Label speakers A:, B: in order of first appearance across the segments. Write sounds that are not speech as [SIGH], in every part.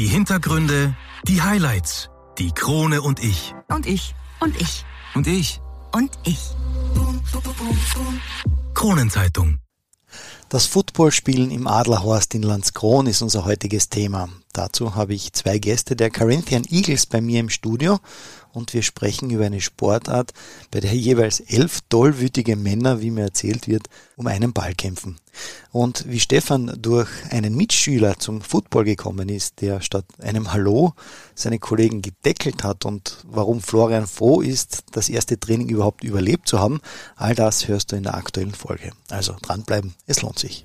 A: Die Hintergründe, die Highlights, die Krone und ich.
B: Und ich. Und ich.
A: Und ich.
B: Und ich.
A: Kronenzeitung.
C: Das Footballspielen im Adlerhorst in Landskron ist unser heutiges Thema. Dazu habe ich zwei Gäste der Corinthian Eagles bei mir im Studio und wir sprechen über eine Sportart, bei der jeweils elf tollwütige Männer, wie mir erzählt wird, um einen Ball kämpfen. Und wie Stefan durch einen Mitschüler zum Football gekommen ist, der statt einem Hallo seine Kollegen gedeckelt hat und warum Florian froh ist, das erste Training überhaupt überlebt zu haben, all das hörst du in der aktuellen Folge. Also dranbleiben, es lohnt sich.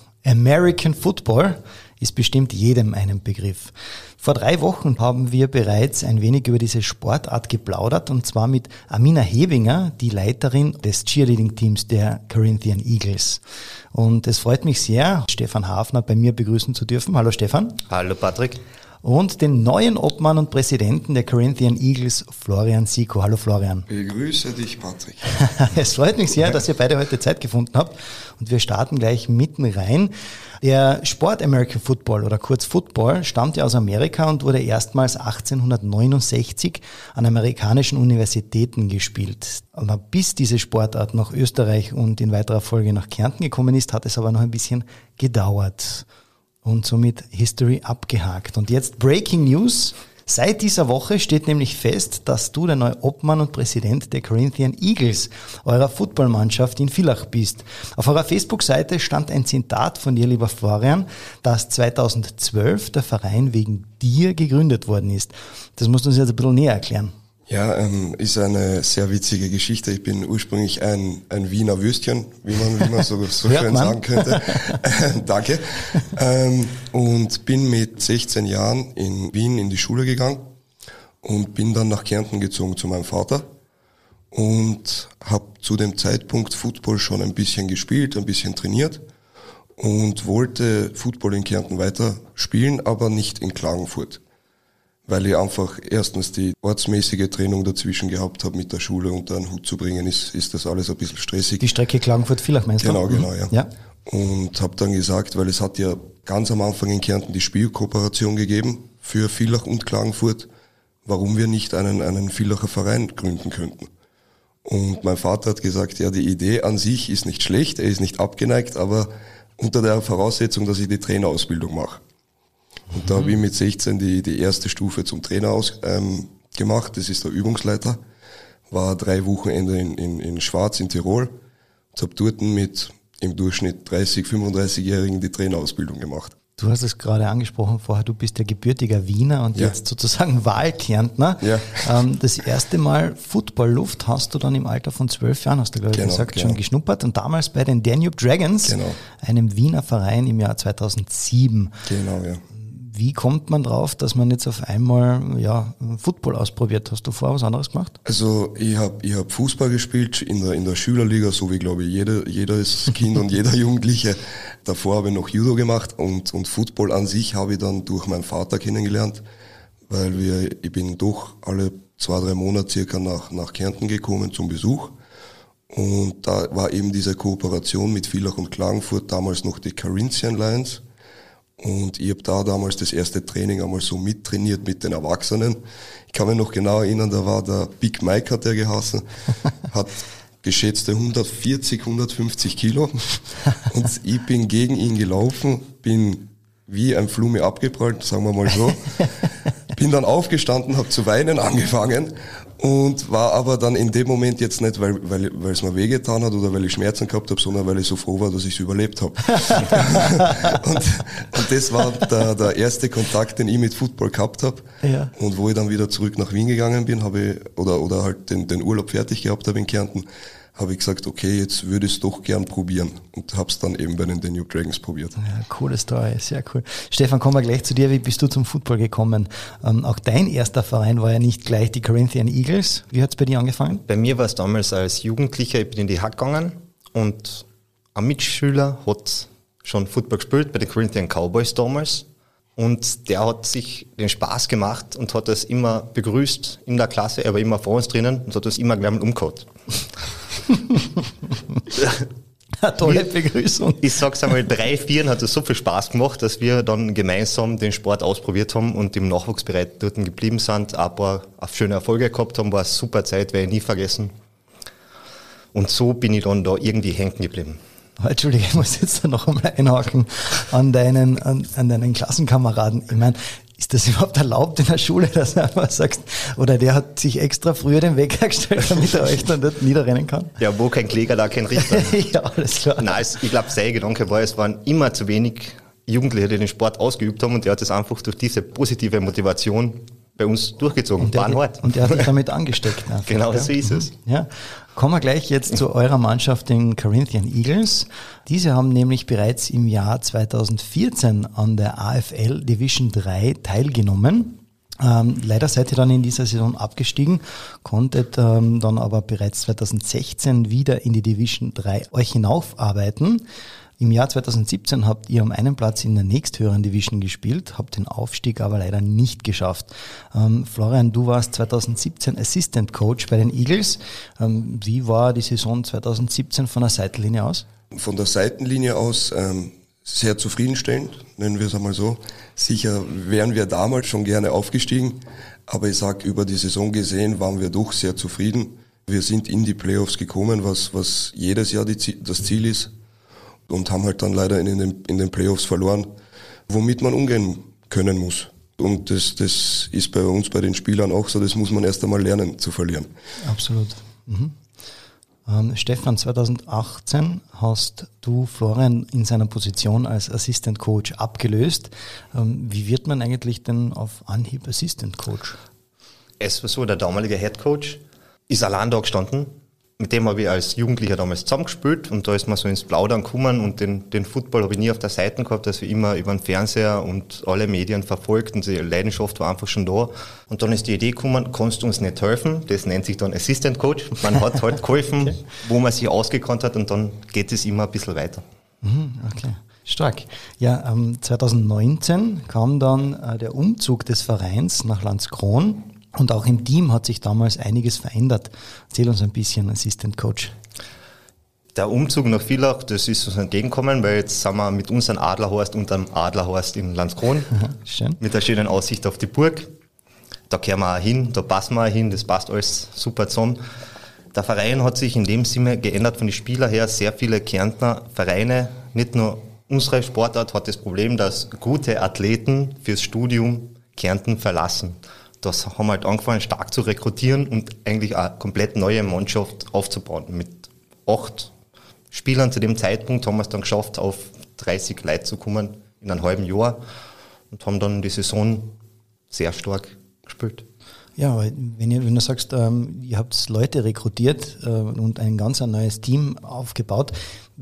C: American Football ist bestimmt jedem einen Begriff. Vor drei Wochen haben wir bereits ein wenig über diese Sportart geplaudert und zwar mit Amina Hebinger, die Leiterin des Cheerleading-Teams der Corinthian Eagles. Und es freut mich sehr, Stefan Hafner bei mir begrüßen zu dürfen. Hallo Stefan.
D: Hallo Patrick
C: und den neuen Obmann und Präsidenten der Corinthian Eagles, Florian Siko. Hallo Florian.
E: Begrüße dich, Patrick. [LAUGHS]
C: es freut mich sehr, dass ihr beide heute Zeit gefunden habt und wir starten gleich mitten rein. Der Sport American Football oder kurz Football stammt ja aus Amerika und wurde erstmals 1869 an amerikanischen Universitäten gespielt. Aber bis diese Sportart nach Österreich und in weiterer Folge nach Kärnten gekommen ist, hat es aber noch ein bisschen gedauert und somit History abgehakt. Und jetzt Breaking News. Seit dieser Woche steht nämlich fest, dass du der neue Obmann und Präsident der Corinthian Eagles, eurer Footballmannschaft in Villach bist. Auf eurer Facebook-Seite stand ein Zitat von dir, lieber Florian, dass 2012 der Verein wegen dir gegründet worden ist. Das musst du uns jetzt ein bisschen näher erklären.
E: Ja, ähm, ist eine sehr witzige Geschichte. Ich bin ursprünglich ein, ein Wiener Würstchen, wie man, wie man so, [LAUGHS] so schön man. sagen könnte. [LAUGHS] Danke. Ähm, und bin mit 16 Jahren in Wien in die Schule gegangen und bin dann nach Kärnten gezogen zu meinem Vater und habe zu dem Zeitpunkt Football schon ein bisschen gespielt, ein bisschen trainiert und wollte Football in Kärnten weiter spielen, aber nicht in Klagenfurt weil ich einfach erstens die ortsmäßige Trennung dazwischen gehabt habe mit der Schule unter einen Hut zu bringen, ist, ist das alles ein bisschen stressig.
C: Die Strecke Klagenfurt-Villach meinst
E: genau,
C: du?
E: Genau, genau, ja. ja. Und habe dann gesagt, weil es hat ja ganz am Anfang in Kärnten die Spielkooperation gegeben für Villach und Klagenfurt, warum wir nicht einen, einen Villacher Verein gründen könnten. Und mein Vater hat gesagt, ja, die Idee an sich ist nicht schlecht, er ist nicht abgeneigt, aber unter der Voraussetzung, dass ich die Trainerausbildung mache. Und da habe ich mit 16 die, die erste Stufe zum Trainer aus, ähm, gemacht. Das ist der Übungsleiter. War drei Wochenende in, in, in Schwarz in Tirol und habe dort mit im Durchschnitt 30, 35-Jährigen die Trainerausbildung gemacht.
C: Du hast es gerade angesprochen vorher, du bist ja gebürtiger Wiener und ja. jetzt sozusagen Wahlkärntner. Ja. Ähm, das erste Mal Footballluft hast du dann im Alter von zwölf Jahren, hast du glaube ich genau, gesagt, genau. schon geschnuppert und damals bei den Danube Dragons, genau. einem Wiener Verein im Jahr 2007.
E: Genau, ja.
C: Wie kommt man drauf, dass man jetzt auf einmal ja, Football ausprobiert? Hast du vorher was anderes gemacht?
E: Also ich habe ich hab Fußball gespielt in der, in der Schülerliga, so wie glaube ich jeder, jedes Kind und jeder [LAUGHS] Jugendliche. Davor habe ich noch Judo gemacht und, und Football an sich habe ich dann durch meinen Vater kennengelernt, weil wir, ich bin doch alle zwei, drei Monate circa nach, nach Kärnten gekommen zum Besuch. Und da war eben diese Kooperation mit Villach und Klagenfurt, damals noch die Carinthian Lions und ich habe da damals das erste Training einmal so mittrainiert mit den Erwachsenen. Ich kann mich noch genau erinnern, da war der Big Mike, hat der geheißen, [LAUGHS] hat geschätzte 140, 150 Kilo. Und ich bin gegen ihn gelaufen, bin wie ein Flume abgeprallt, sagen wir mal so. [LAUGHS] Bin dann aufgestanden, habe zu weinen angefangen und war aber dann in dem Moment jetzt nicht, weil, weil, weil es mir wehgetan hat oder weil ich Schmerzen gehabt habe, sondern weil ich so froh war, dass ich es überlebt habe. [LAUGHS] und, und das war der, der erste Kontakt, den ich mit Football gehabt habe. Ja. Und wo ich dann wieder zurück nach Wien gegangen bin, habe ich, oder, oder halt den, den Urlaub fertig gehabt habe in Kärnten, habe ich gesagt, okay, jetzt würde ich es doch gern probieren und habe es dann eben bei den Danube Dragons probiert.
C: Ja, coole Story, sehr cool. Stefan, kommen wir gleich zu dir. Wie bist du zum Football gekommen? Ähm, auch dein erster Verein war ja nicht gleich die Corinthian Eagles. Wie hat es bei dir angefangen?
B: Bei mir war es damals als Jugendlicher, ich bin in die Hack gegangen und ein Mitschüler hat schon Football gespielt bei den Corinthian Cowboys damals. Und der hat sich den Spaß gemacht und hat das immer begrüßt in der Klasse. Er war immer vor uns drinnen und hat das immer gleich mal umgehauen.
C: Eine tolle Begrüßung.
B: Ich sag's einmal, drei, vier hat es so viel Spaß gemacht, dass wir dann gemeinsam den Sport ausprobiert haben und im Nachwuchsbereich dort geblieben sind, ein paar schöne Erfolge gehabt haben, war eine super Zeit, werde ich nie vergessen. Und so bin ich dann da irgendwie hängen geblieben.
C: Entschuldige, ich muss jetzt da noch einmal einhaken an deinen, an, an deinen Klassenkameraden. Ich meine, ist das [LAUGHS] überhaupt erlaubt in der Schule, [LAUGHS] dass du einfach sagst, oder der hat sich extra früher den Wecker gestellt, damit er euch dann dort [LAUGHS] niederrennen kann?
B: Ja, wo kein Kläger, da kein Richter.
C: ja, alles klar.
B: Nein, es, ich glaube, sein Gedanke war, es waren immer zu wenig Jugendliche, die den Sport ausgeübt haben und der hat es einfach durch diese positive Motivation bei uns durchgezogen.
C: Und der, hart. Und der hat dich [LAUGHS] damit angesteckt. Einfach,
B: genau
C: ja.
B: so ist es.
C: Ja. Kommen wir gleich jetzt zu eurer Mannschaft, den Corinthian Eagles. Diese haben nämlich bereits im Jahr 2014 an der AFL Division 3 teilgenommen. Ähm, leider seid ihr dann in dieser Saison abgestiegen, konntet ähm, dann aber bereits 2016 wieder in die Division 3 euch hinaufarbeiten. Im Jahr 2017 habt ihr um einen Platz in der nächsthöheren Division gespielt, habt den Aufstieg aber leider nicht geschafft. Ähm, Florian, du warst 2017 Assistant Coach bei den Eagles. Ähm, wie war die Saison 2017 von der Seitenlinie aus?
E: Von der Seitenlinie aus ähm, sehr zufriedenstellend, nennen wir es einmal so. Sicher wären wir damals schon gerne aufgestiegen, aber ich sag über die Saison gesehen waren wir doch sehr zufrieden. Wir sind in die Playoffs gekommen, was, was jedes Jahr die, das Ziel ist und haben halt dann leider in den, in den Playoffs verloren, womit man umgehen können muss. Und das, das ist bei uns, bei den Spielern auch so, das muss man erst einmal lernen zu verlieren.
C: Absolut. Mhm. Ähm, Stefan, 2018 hast du Florian in seiner Position als Assistant Coach abgelöst. Ähm, wie wird man eigentlich denn auf Anhieb Assistant Coach?
B: Es war so, der damalige Head Coach ist allein da gestanden mit dem habe ich als Jugendlicher damals zusammengespielt und da ist man so ins Plaudern gekommen und den, den Football habe ich nie auf der Seite gehabt, also immer über den Fernseher und alle Medien verfolgt und die Leidenschaft war einfach schon da. Und dann ist die Idee gekommen, kannst du uns nicht helfen? Das nennt sich dann Assistant Coach. Man hat halt [LAUGHS] geholfen, okay. wo man sich ausgekannt hat und dann geht es immer ein bisschen weiter.
C: Mhm, okay. Stark. Ja, ähm, 2019 kam dann äh, der Umzug des Vereins nach Landskron und auch im Team hat sich damals einiges verändert. Erzähl uns ein bisschen, Assistant Coach.
B: Der Umzug nach Villach, das ist uns entgegengekommen, weil jetzt sind wir mit unserem Adlerhorst und einem Adlerhorst in Landskron. [LAUGHS] Schön. Mit der schönen Aussicht auf die Burg. Da kehren wir auch hin, da passen wir auch hin, das passt alles super zusammen. Der Verein hat sich in dem Sinne geändert von den Spielern her. Sehr viele Kärntner Vereine, nicht nur unsere Sportart, hat das Problem, dass gute Athleten fürs Studium Kärnten verlassen das haben wir halt angefangen, stark zu rekrutieren und eigentlich eine komplett neue Mannschaft aufzubauen. Mit acht Spielern zu dem Zeitpunkt haben wir es dann geschafft, auf 30 Leute zu kommen in einem halben Jahr und haben dann die Saison sehr stark gespielt.
C: Ja, wenn, ihr, wenn du sagst, ähm, ihr habt Leute rekrutiert äh, und ein ganz ein neues Team aufgebaut,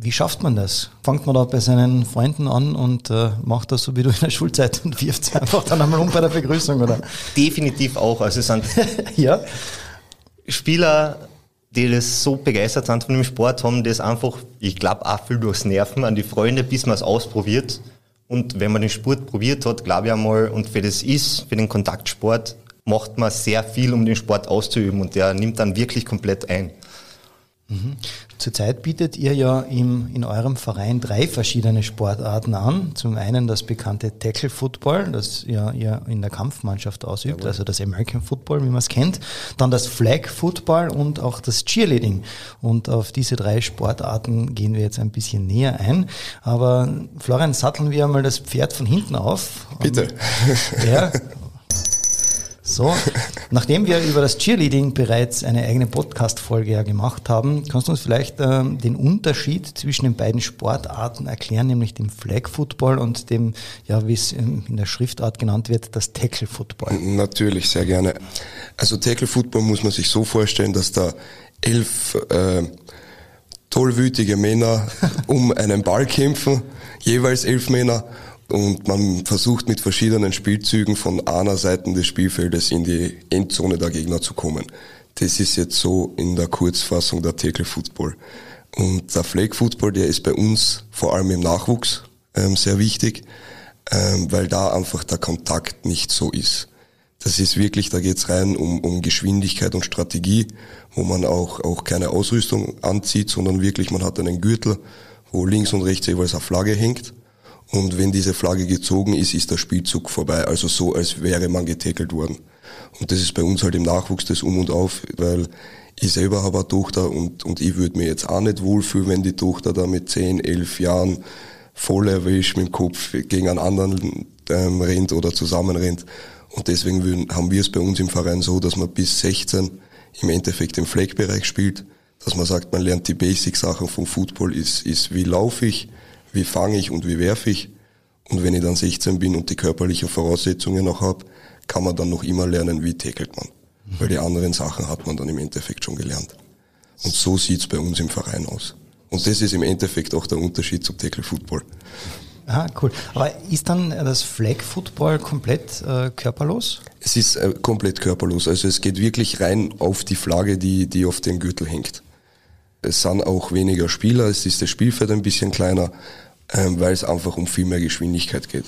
C: wie schafft man das? Fangt man da bei seinen Freunden an und äh, macht das so wie du in der Schulzeit und wirft es einfach dann einmal um bei der Begrüßung, oder?
B: Definitiv auch. Also es sind [LAUGHS]
C: ja.
B: Spieler, die das so begeistert sind von dem Sport, haben das einfach, ich glaube, auch viel durchs Nerven an die Freunde, bis man es ausprobiert. Und wenn man den Sport probiert hat, glaube ich einmal, und für das ist, für den Kontaktsport, macht man sehr viel, um den Sport auszuüben und der nimmt dann wirklich komplett ein.
C: Mhm. Zurzeit bietet ihr ja im, in eurem Verein drei verschiedene Sportarten an. Zum einen das bekannte Tackle Football, das ja ihr in der Kampfmannschaft ausübt, Jawohl. also das American Football, wie man es kennt. Dann das Flag Football und auch das Cheerleading. Und auf diese drei Sportarten gehen wir jetzt ein bisschen näher ein. Aber Florian, satteln wir einmal das Pferd von hinten auf.
E: Bitte.
C: Ja, so, nachdem wir über das Cheerleading bereits eine eigene Podcast-Folge ja gemacht haben, kannst du uns vielleicht ähm, den Unterschied zwischen den beiden Sportarten erklären, nämlich dem Flag Football und dem, ja, wie es in der Schriftart genannt wird, das Tackle Football?
E: Natürlich, sehr gerne. Also Tackle Football muss man sich so vorstellen, dass der elf äh, tollwütige Männer um einen Ball kämpfen, jeweils elf Männer. Und man versucht mit verschiedenen Spielzügen von einer Seite des Spielfeldes in die Endzone der Gegner zu kommen. Das ist jetzt so in der Kurzfassung der Tackle Football. Und der Flag Football, der ist bei uns vor allem im Nachwuchs ähm, sehr wichtig, ähm, weil da einfach der Kontakt nicht so ist. Das ist wirklich, da geht's rein um, um Geschwindigkeit und Strategie, wo man auch, auch keine Ausrüstung anzieht, sondern wirklich, man hat einen Gürtel, wo links und rechts jeweils eine Flagge hängt. Und wenn diese Flagge gezogen ist, ist der Spielzug vorbei. Also so, als wäre man getackelt worden. Und das ist bei uns halt im Nachwuchs das Um und Auf, weil ich selber habe eine Tochter und, und ich würde mir jetzt auch nicht wohlfühlen, wenn die Tochter da mit 10, 11 Jahren voll erwischt mit dem Kopf gegen einen anderen ähm, rennt oder zusammen rennt. Und deswegen würden, haben wir es bei uns im Verein so, dass man bis 16 im Endeffekt im Fleckbereich spielt, dass man sagt, man lernt die Basic-Sachen vom Football, ist, ist wie laufe ich, wie fange ich und wie werfe ich. Und wenn ich dann 16 bin und die körperlichen Voraussetzungen noch habe, kann man dann noch immer lernen, wie tackelt man. Mhm. Weil die anderen Sachen hat man dann im Endeffekt schon gelernt. Und so sieht's bei uns im Verein aus. Und das ist im Endeffekt auch der Unterschied zum Tackle Football.
C: Ah, cool. Aber ist dann das Flag Football komplett äh, körperlos?
E: Es ist äh, komplett körperlos. Also es geht wirklich rein auf die Flagge, die, die auf dem Gürtel hängt. Es sind auch weniger Spieler, es ist das Spielfeld ein bisschen kleiner, ähm, weil es einfach um viel mehr Geschwindigkeit geht.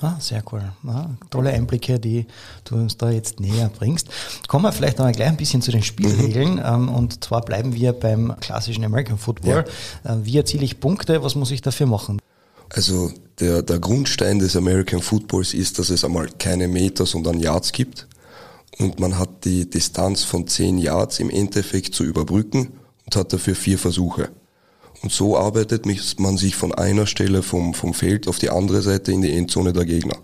C: Ah, sehr cool. Ah, tolle Einblicke, die du uns da jetzt näher bringst. Kommen wir vielleicht noch gleich ein bisschen zu den Spielregeln. Mhm. Ähm, und zwar bleiben wir beim klassischen American Football. Ja. Äh, wie erziele ich Punkte? Was muss ich dafür machen?
E: Also der, der Grundstein des American Footballs ist, dass es einmal keine Meter, sondern Yards gibt. Und man hat die Distanz von 10 Yards im Endeffekt zu überbrücken und hat dafür vier Versuche. Und so arbeitet man sich von einer Stelle vom, vom Feld auf die andere Seite in die Endzone der Gegner.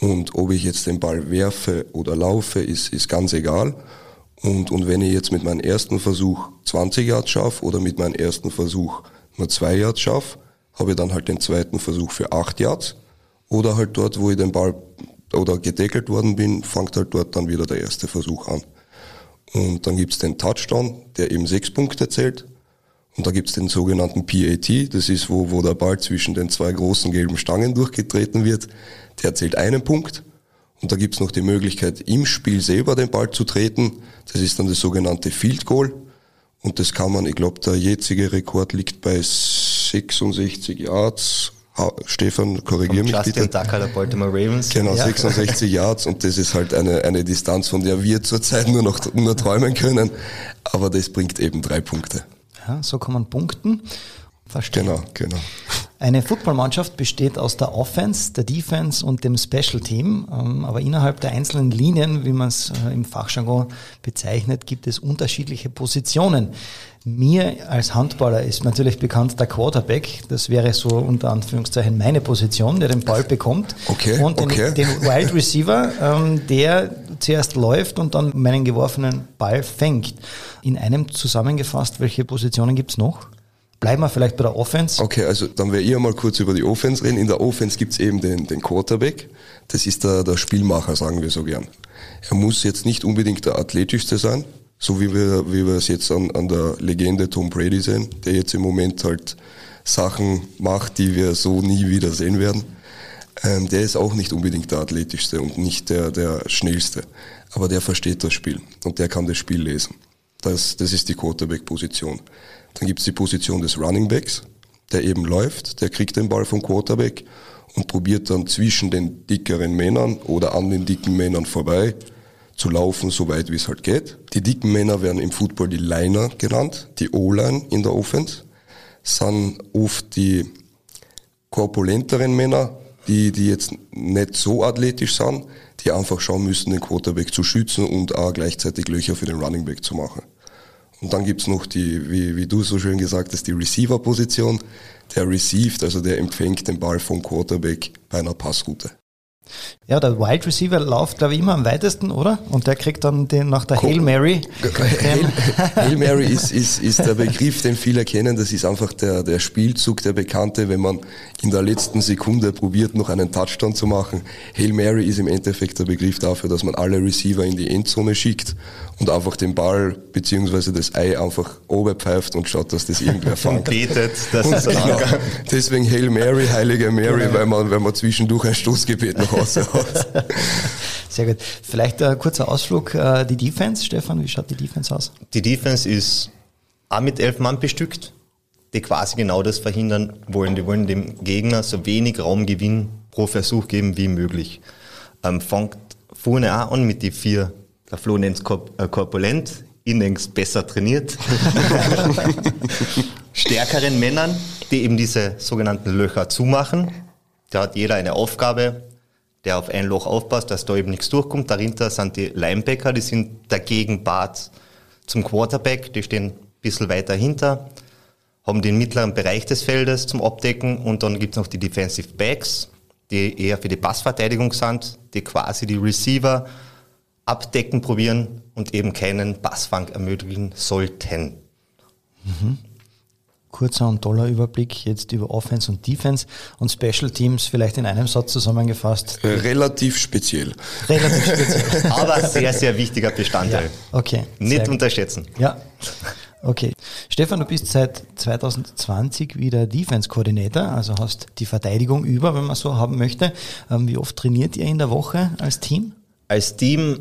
E: Und ob ich jetzt den Ball werfe oder laufe, ist, ist ganz egal. Und, und wenn ich jetzt mit meinem ersten Versuch 20 Yards schaffe oder mit meinem ersten Versuch nur zwei Yards schaffe, habe ich dann halt den zweiten Versuch für acht Yards. Oder halt dort, wo ich den Ball oder gedeckelt worden bin, fängt halt dort dann wieder der erste Versuch an. Und dann gibt's den Touchdown, der eben sechs Punkte zählt. Und da gibt's den sogenannten PAT, das ist, wo, wo der Ball zwischen den zwei großen gelben Stangen durchgetreten wird. Der zählt einen Punkt. Und da gibt's noch die Möglichkeit, im Spiel selber den Ball zu treten. Das ist dann das sogenannte Field Goal. Und das kann man, ich glaube, der jetzige Rekord liegt bei 66 Yards. Stefan, korrigier mich
B: Justin bitte. Tucker der Baltimore Ravens.
E: Genau, ja. 66 [LAUGHS] Yards und das ist halt eine, eine Distanz, von der wir zurzeit nur noch nur träumen können. Aber das bringt eben drei Punkte.
C: Ja, so kann man punkten.
E: Verstehen. Genau, genau.
C: Eine Footballmannschaft besteht aus der Offense, der Defense und dem Special Team. Ähm, aber innerhalb der einzelnen Linien, wie man es äh, im Fachjargon bezeichnet, gibt es unterschiedliche Positionen. Mir als Handballer ist natürlich bekannt der Quarterback. Das wäre so unter Anführungszeichen meine Position, der den Ball bekommt.
E: Okay,
C: und den,
E: okay.
C: den Wild Receiver, ähm, der zuerst läuft und dann meinen geworfenen Ball fängt. In einem zusammengefasst, welche Positionen gibt's noch? Bleiben wir vielleicht bei der Offense.
E: Okay, also dann werde ich mal kurz über die Offense reden. In der Offense gibt's eben den, den Quarterback. Das ist der, der Spielmacher, sagen wir so gern. Er muss jetzt nicht unbedingt der athletischste sein, so wie wir, wie wir es jetzt an, an der Legende Tom Brady sehen, der jetzt im Moment halt Sachen macht, die wir so nie wieder sehen werden. Ähm, der ist auch nicht unbedingt der athletischste und nicht der, der schnellste. Aber der versteht das Spiel und der kann das Spiel lesen. Das, das ist die Quarterback-Position. Dann gibt es die Position des Running Backs, der eben läuft, der kriegt den Ball vom Quarterback und probiert dann zwischen den dickeren Männern oder an den dicken Männern vorbei zu laufen, so weit wie es halt geht. Die dicken Männer werden im Football die Liner genannt, die O-Line in der Offense, sind oft die korpulenteren Männer, die, die jetzt nicht so athletisch sind, die einfach schauen müssen, den Quarterback zu schützen und auch gleichzeitig Löcher für den Running Back zu machen. Und dann gibt's noch die, wie, wie du so schön gesagt hast, die Receiver-Position. Der received, also der empfängt den Ball vom Quarterback bei einer Passroute.
C: Ja, der Wide Receiver läuft, glaube ich, immer am weitesten, oder? Und der kriegt dann den nach der Hail Mary.
E: Hail, Hail Mary ist, ist, ist der Begriff, den viele kennen. Das ist einfach der, der Spielzug, der bekannte, wenn man in der letzten Sekunde probiert, noch einen Touchdown zu machen. Hail Mary ist im Endeffekt der Begriff dafür, dass man alle Receiver in die Endzone schickt und einfach den Ball beziehungsweise das Ei einfach oberpfeift und schaut, dass das irgendwer [LAUGHS] fängt.
B: betet, das ist
E: genau. Deswegen Hail Mary, Heilige Mary, genau. weil man, weil man zwischendurch ein Stoßgebet nach Hause hat. [LAUGHS]
C: Sehr gut. Vielleicht ein kurzer Ausflug. Äh, die Defense, Stefan, wie schaut die Defense aus?
B: Die Defense ist auch mit elf Mann bestückt, die quasi genau das verhindern wollen. Die wollen dem Gegner so wenig Raumgewinn pro Versuch geben wie möglich. Ähm, fängt vorne auch an mit die vier der Flo nennt es korp korpulent, ich nenne es besser trainiert. [LAUGHS] Stärkeren Männern, die eben diese sogenannten Löcher zumachen. Da hat jeder eine Aufgabe, der auf ein Loch aufpasst, dass da eben nichts durchkommt. Dahinter sind die Linebacker, die sind dagegen Bart zum Quarterback, die stehen ein bisschen weiter hinter, haben den mittleren Bereich des Feldes zum Abdecken und dann gibt es noch die Defensive Backs, die eher für die Passverteidigung sind, die quasi die Receiver abdecken probieren und eben keinen Passfang ermöglichen sollten.
C: Mhm. Kurzer und toller Überblick jetzt über Offense und Defense und Special Teams vielleicht in einem Satz zusammengefasst.
E: Relativ speziell.
C: Relativ speziell. [LAUGHS]
B: Aber sehr, sehr wichtiger Bestandteil.
C: Ja. Okay.
B: Nicht unterschätzen.
C: Ja. Okay. Stefan, du bist seit 2020 wieder Defense Coordinator, also hast die Verteidigung über, wenn man so haben möchte. Ähm, wie oft trainiert ihr in der Woche als Team?
B: Als Team,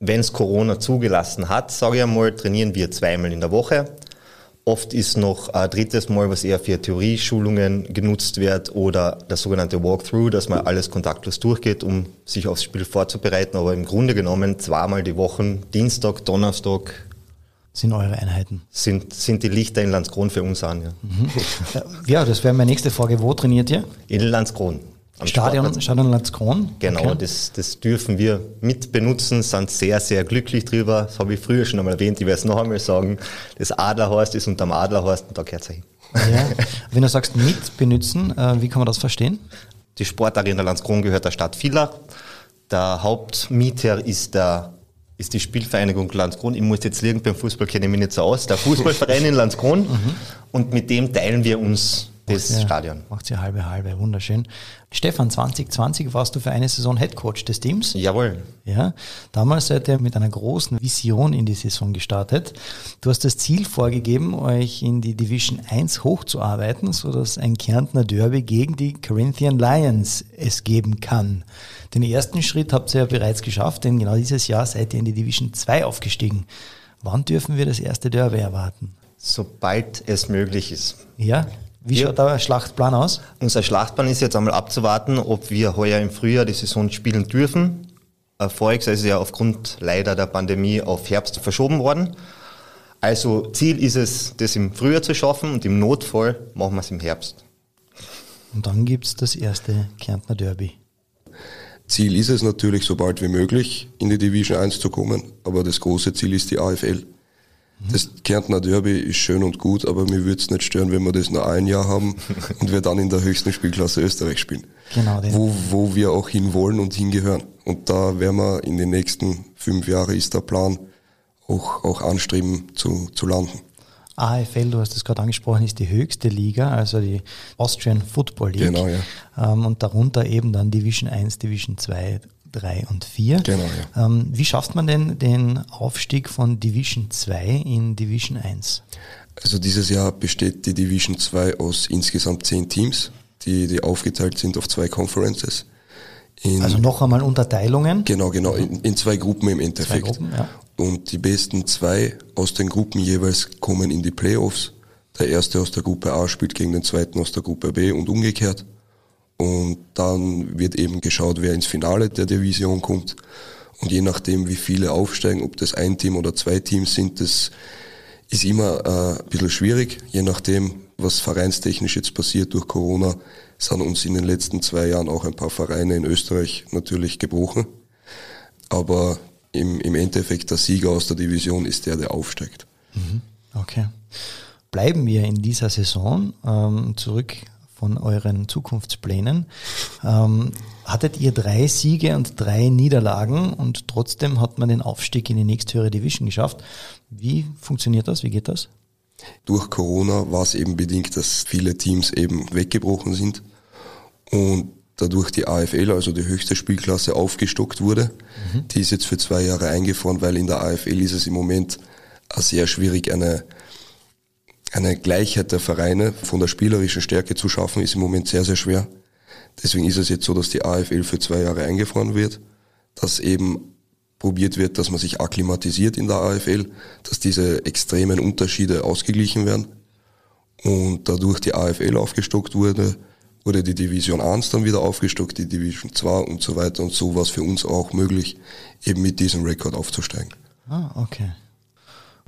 B: wenn es Corona zugelassen hat, sage ich einmal, trainieren wir zweimal in der Woche. Oft ist noch ein drittes Mal, was eher für Theorieschulungen genutzt wird oder das sogenannte Walkthrough, dass man alles kontaktlos durchgeht, um sich aufs Spiel vorzubereiten. Aber im Grunde genommen zweimal die Woche, Dienstag, Donnerstag.
C: Sind eure Einheiten?
B: Sind, sind die Lichter in Landskron für uns an, ja.
C: Mhm. Ja, das wäre meine nächste Frage. Wo trainiert ihr?
B: In Landskron.
C: Stadion, Stadion Landskron?
B: Genau, okay. das, das dürfen wir mitbenutzen, sind sehr, sehr glücklich drüber. Das habe ich früher schon einmal erwähnt, ich werde es noch einmal sagen. Das Adlerhorst ist unterm Adlerhorst und da gehört es hin.
C: Ja. Wenn du sagst mitbenutzen, äh, wie kann man das verstehen?
B: Die Sportarena Landskron gehört der Stadt Villach. Der Hauptmieter ist der ist die Spielvereinigung Landskron. Ich muss jetzt liegen, beim Fußball kenne ich mich nicht so aus. Der Fußballverein in Landskron. [LAUGHS] Mhm. Und mit dem teilen wir uns das
C: macht
B: Stadion.
C: Macht sie halbe halbe, wunderschön. Stefan, 2020 warst du für eine Saison Headcoach des Teams.
B: Jawohl.
C: Ja, damals seid ihr mit einer großen Vision in die Saison gestartet. Du hast das Ziel vorgegeben, euch in die Division 1 hochzuarbeiten, sodass ein Kärntner Derby gegen die Corinthian Lions es geben kann. Den ersten Schritt habt ihr ja bereits geschafft, denn genau dieses Jahr seid ihr in die Division 2 aufgestiegen. Wann dürfen wir das erste Derby erwarten?
B: Sobald es möglich ist.
C: Ja, wie ja. schaut der Schlachtplan aus?
B: Unser Schlachtplan ist jetzt einmal abzuwarten, ob wir heuer im Frühjahr die Saison spielen dürfen. Voriges ist ja aufgrund leider der Pandemie auf Herbst verschoben worden. Also Ziel ist es, das im Frühjahr zu schaffen und im Notfall machen wir es im Herbst.
C: Und dann gibt es das erste Kärntner Derby.
E: Ziel ist es natürlich, so bald wie möglich in die Division 1 zu kommen, aber das große Ziel ist die AFL. Das Kärntner Derby ist schön und gut, aber mir würde es nicht stören, wenn wir das nur ein Jahr haben [LAUGHS] und wir dann in der höchsten Spielklasse Österreich spielen.
C: Genau.
E: Wo, wo wir auch hinwollen und hingehören. Und da werden wir in den nächsten fünf Jahren ist der Plan, auch, auch anstreben zu, zu landen.
C: AFL, du hast es gerade angesprochen, ist die höchste Liga, also die Austrian Football League.
E: Genau, ja.
C: Ähm, und darunter eben dann Division 1, Division 2, 3 und 4.
E: Genau, ja.
C: Ähm, wie schafft man denn den Aufstieg von Division 2 in Division 1?
E: Also dieses Jahr besteht die Division 2 aus insgesamt zehn Teams, die, die aufgeteilt sind auf zwei Conferences.
C: In, also noch einmal Unterteilungen?
E: Genau, genau, in, in zwei Gruppen im Endeffekt.
C: Gruppen, ja.
E: Und die besten zwei aus den Gruppen jeweils kommen in die Playoffs. Der erste aus der Gruppe A spielt gegen den zweiten aus der Gruppe B und umgekehrt. Und dann wird eben geschaut, wer ins Finale der Division kommt. Und je nachdem, wie viele aufsteigen, ob das ein Team oder zwei Teams sind, das ist immer äh, ein bisschen schwierig. Je nachdem, was vereinstechnisch jetzt passiert durch Corona, sind uns in den letzten zwei Jahren auch ein paar Vereine in Österreich natürlich gebrochen. Aber im, im Endeffekt der Sieger aus der Division ist der, der aufsteigt.
C: Mhm. Okay. Bleiben wir in dieser Saison ähm, zurück von euren Zukunftsplänen. Ähm, hattet ihr drei Siege und drei Niederlagen und trotzdem hat man den Aufstieg in die nächsthöhere Division geschafft. Wie funktioniert das? Wie geht das?
E: Durch Corona war es eben bedingt, dass viele Teams eben weggebrochen sind und dadurch die AFL, also die höchste Spielklasse, aufgestockt wurde. Mhm. Die ist jetzt für zwei Jahre eingefahren, weil in der AFL ist es im Moment sehr schwierig, eine, eine Gleichheit der Vereine von der spielerischen Stärke zu schaffen, ist im Moment sehr, sehr schwer. Deswegen ist es jetzt so, dass die AFL für zwei Jahre eingefahren wird, dass eben probiert wird, dass man sich akklimatisiert in der AFL, dass diese extremen Unterschiede ausgeglichen werden. Und dadurch die AFL aufgestockt wurde, wurde die Division 1 dann wieder aufgestockt, die Division 2 und so weiter. Und so war es für uns auch möglich, eben mit diesem Rekord aufzusteigen.
C: Ah, okay.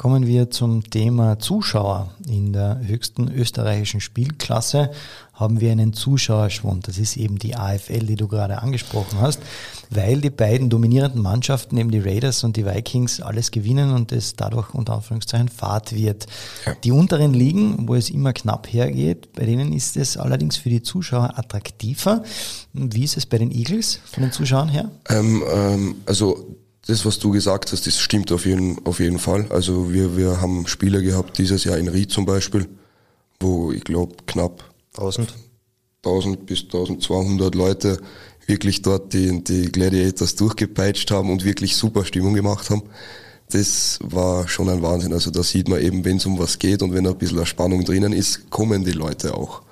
C: Kommen wir zum Thema Zuschauer. In der höchsten österreichischen Spielklasse haben wir einen Zuschauerschwund. Das ist eben die AFL, die du gerade angesprochen hast, weil die beiden dominierenden Mannschaften, eben die Raiders und die Vikings, alles gewinnen und es dadurch unter Anführungszeichen Fahrt wird. Ja. Die unteren Ligen, wo es immer knapp hergeht, bei denen ist es allerdings für die Zuschauer attraktiver. Wie ist es bei den Eagles von den Zuschauern her?
E: Ähm, ähm, also das, was du gesagt hast, das stimmt auf jeden, auf jeden Fall. Also wir, wir haben Spieler gehabt, dieses Jahr in Ried zum Beispiel, wo ich glaube knapp 1000. 1000 bis 1200 Leute wirklich dort die, die Gladiators durchgepeitscht haben und wirklich super Stimmung gemacht haben. Das war schon ein Wahnsinn. Also da sieht man eben, wenn es um was geht und wenn ein bisschen Spannung drinnen ist, kommen die Leute auch.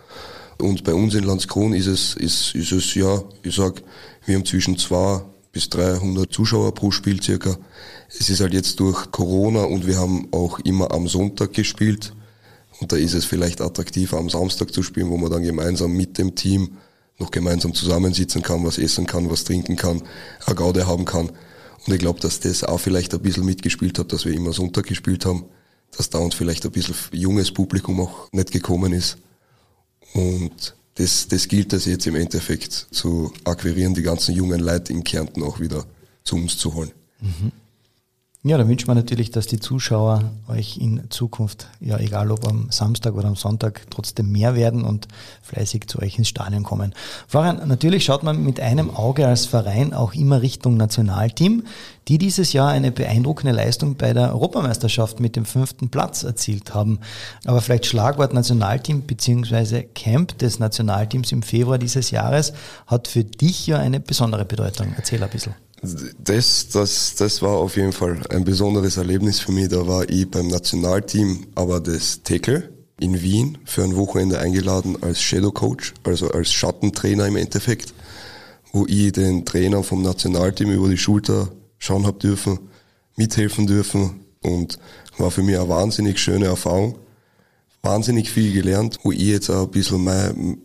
E: Und bei uns in Landskron ist es, ist, ist es ja, ich sag, wir haben zwischen zwei bis 300 Zuschauer pro Spiel circa. Es ist halt jetzt durch Corona und wir haben auch immer am Sonntag gespielt. Und da ist es vielleicht attraktiver, am Samstag zu spielen, wo man dann gemeinsam mit dem Team noch gemeinsam zusammensitzen kann, was essen kann, was trinken kann, eine Gaude haben kann. Und ich glaube, dass das auch vielleicht ein bisschen mitgespielt hat, dass wir immer Sonntag gespielt haben, dass da uns vielleicht ein bisschen junges Publikum auch nicht gekommen ist. Und das, das gilt es jetzt im Endeffekt zu akquirieren, die ganzen jungen Leute in Kärnten auch wieder zu uns zu holen. Mhm.
C: Ja, da wünscht man natürlich, dass die Zuschauer euch in Zukunft, ja egal ob am Samstag oder am Sonntag, trotzdem mehr werden und fleißig zu euch ins Stadion kommen. Florian, natürlich schaut man mit einem Auge als Verein auch immer Richtung Nationalteam, die dieses Jahr eine beeindruckende Leistung bei der Europameisterschaft mit dem fünften Platz erzielt haben. Aber vielleicht Schlagwort Nationalteam bzw. Camp des Nationalteams im Februar dieses Jahres hat für dich ja eine besondere Bedeutung. Erzähl ein bisschen.
E: Das, das, das war auf jeden Fall ein besonderes Erlebnis für mich. Da war ich beim Nationalteam, aber das Tackle in Wien für ein Wochenende eingeladen als Shadow Coach, also als Schattentrainer im Endeffekt, wo ich den Trainer vom Nationalteam über die Schulter schauen habe dürfen, mithelfen dürfen und war für mich eine wahnsinnig schöne Erfahrung. Wahnsinnig viel gelernt, wo ich jetzt auch ein bisschen meine,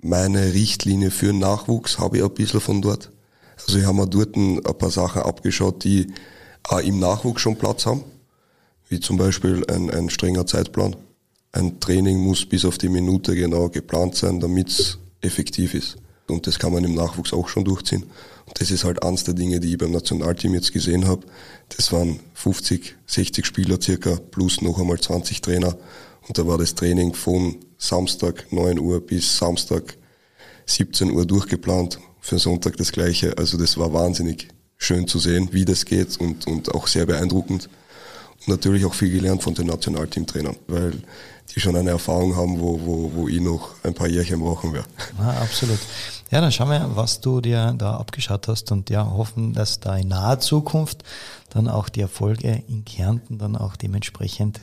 E: meine Richtlinie für Nachwuchs habe ich ein bisschen von dort also ich habe mir dort ein paar Sachen abgeschaut, die auch im Nachwuchs schon Platz haben, wie zum Beispiel ein, ein strenger Zeitplan. Ein Training muss bis auf die Minute genau geplant sein, damit es effektiv ist. Und das kann man im Nachwuchs auch schon durchziehen. Und das ist halt eines der Dinge, die ich beim Nationalteam jetzt gesehen habe. Das waren 50, 60 Spieler circa, plus noch einmal 20 Trainer. Und da war das Training von Samstag 9 Uhr bis Samstag 17 Uhr durchgeplant für Sonntag das Gleiche. Also das war wahnsinnig schön zu sehen, wie das geht und, und auch sehr beeindruckend. Und natürlich auch viel gelernt von den Nationalteamtrainern, weil die schon eine Erfahrung haben, wo, wo, wo ich noch ein paar Jährchen brauchen werde.
C: Ja, absolut. Ja, dann schauen wir, was du dir da abgeschaut hast und ja, hoffen, dass da in naher Zukunft dann auch die Erfolge in Kärnten dann auch dementsprechend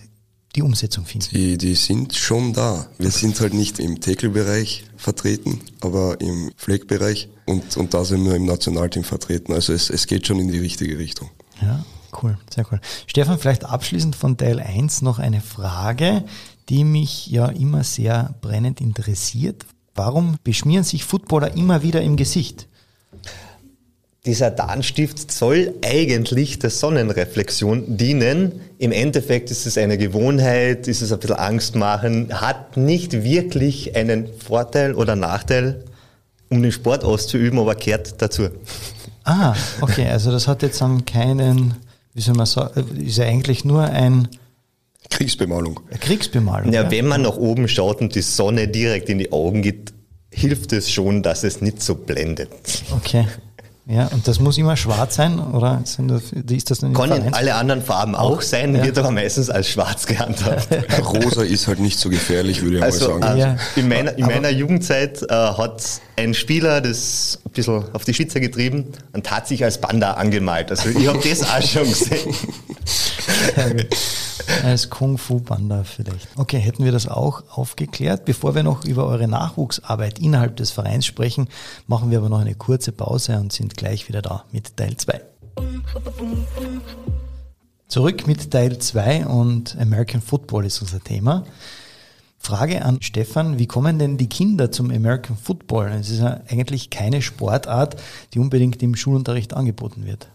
C: die Umsetzung finden?
E: Die, die sind schon da. Wir sind halt nicht im Tackle-Bereich vertreten, aber im Pflegbereich und, und da sind wir im Nationalteam vertreten. Also es, es geht schon in die richtige Richtung.
C: Ja, cool, sehr cool. Stefan, vielleicht abschließend von Teil 1 noch eine Frage, die mich ja immer sehr brennend interessiert. Warum beschmieren sich Footballer immer wieder im Gesicht?
B: Dieser Darnstift soll eigentlich der Sonnenreflexion dienen. Im Endeffekt ist es eine Gewohnheit, ist es ein bisschen Angst machen, hat nicht wirklich einen Vorteil oder Nachteil, um den Sport auszuüben, aber kehrt dazu.
C: Ah, okay, also das hat jetzt dann keinen, wie soll man sagen, ist ja eigentlich nur ein
E: Kriegsbemalung.
C: Kriegsbemalung.
B: Ja, ja, wenn man nach oben schaut und die Sonne direkt in die Augen geht, hilft es schon, dass es nicht so blendet.
C: Okay. Ja, und das muss immer schwarz sein, oder das, ist das
B: Können alle anderen Farben auch, sein, ja. wird aber meistens als schwarz gehandhabt. [LAUGHS]
E: Rosa ist halt nicht so gefährlich, würde ich also, mal sagen.
B: Äh, ja. In meiner, in meiner Jugendzeit äh, hat ein Spieler das ein bisschen auf die Spitze getrieben und hat sich als Panda angemalt. Also ich habe das auch schon gesehen. [LAUGHS]
C: Als Kung-Fu-Panda vielleicht. Okay, hätten wir das auch aufgeklärt. Bevor wir noch über eure Nachwuchsarbeit innerhalb des Vereins sprechen, machen wir aber noch eine kurze Pause und sind gleich wieder da mit Teil 2. Zurück mit Teil 2 und American Football ist unser Thema. Frage an Stefan, wie kommen denn die Kinder zum American Football? Es ist ja eigentlich keine Sportart, die unbedingt im Schulunterricht angeboten wird.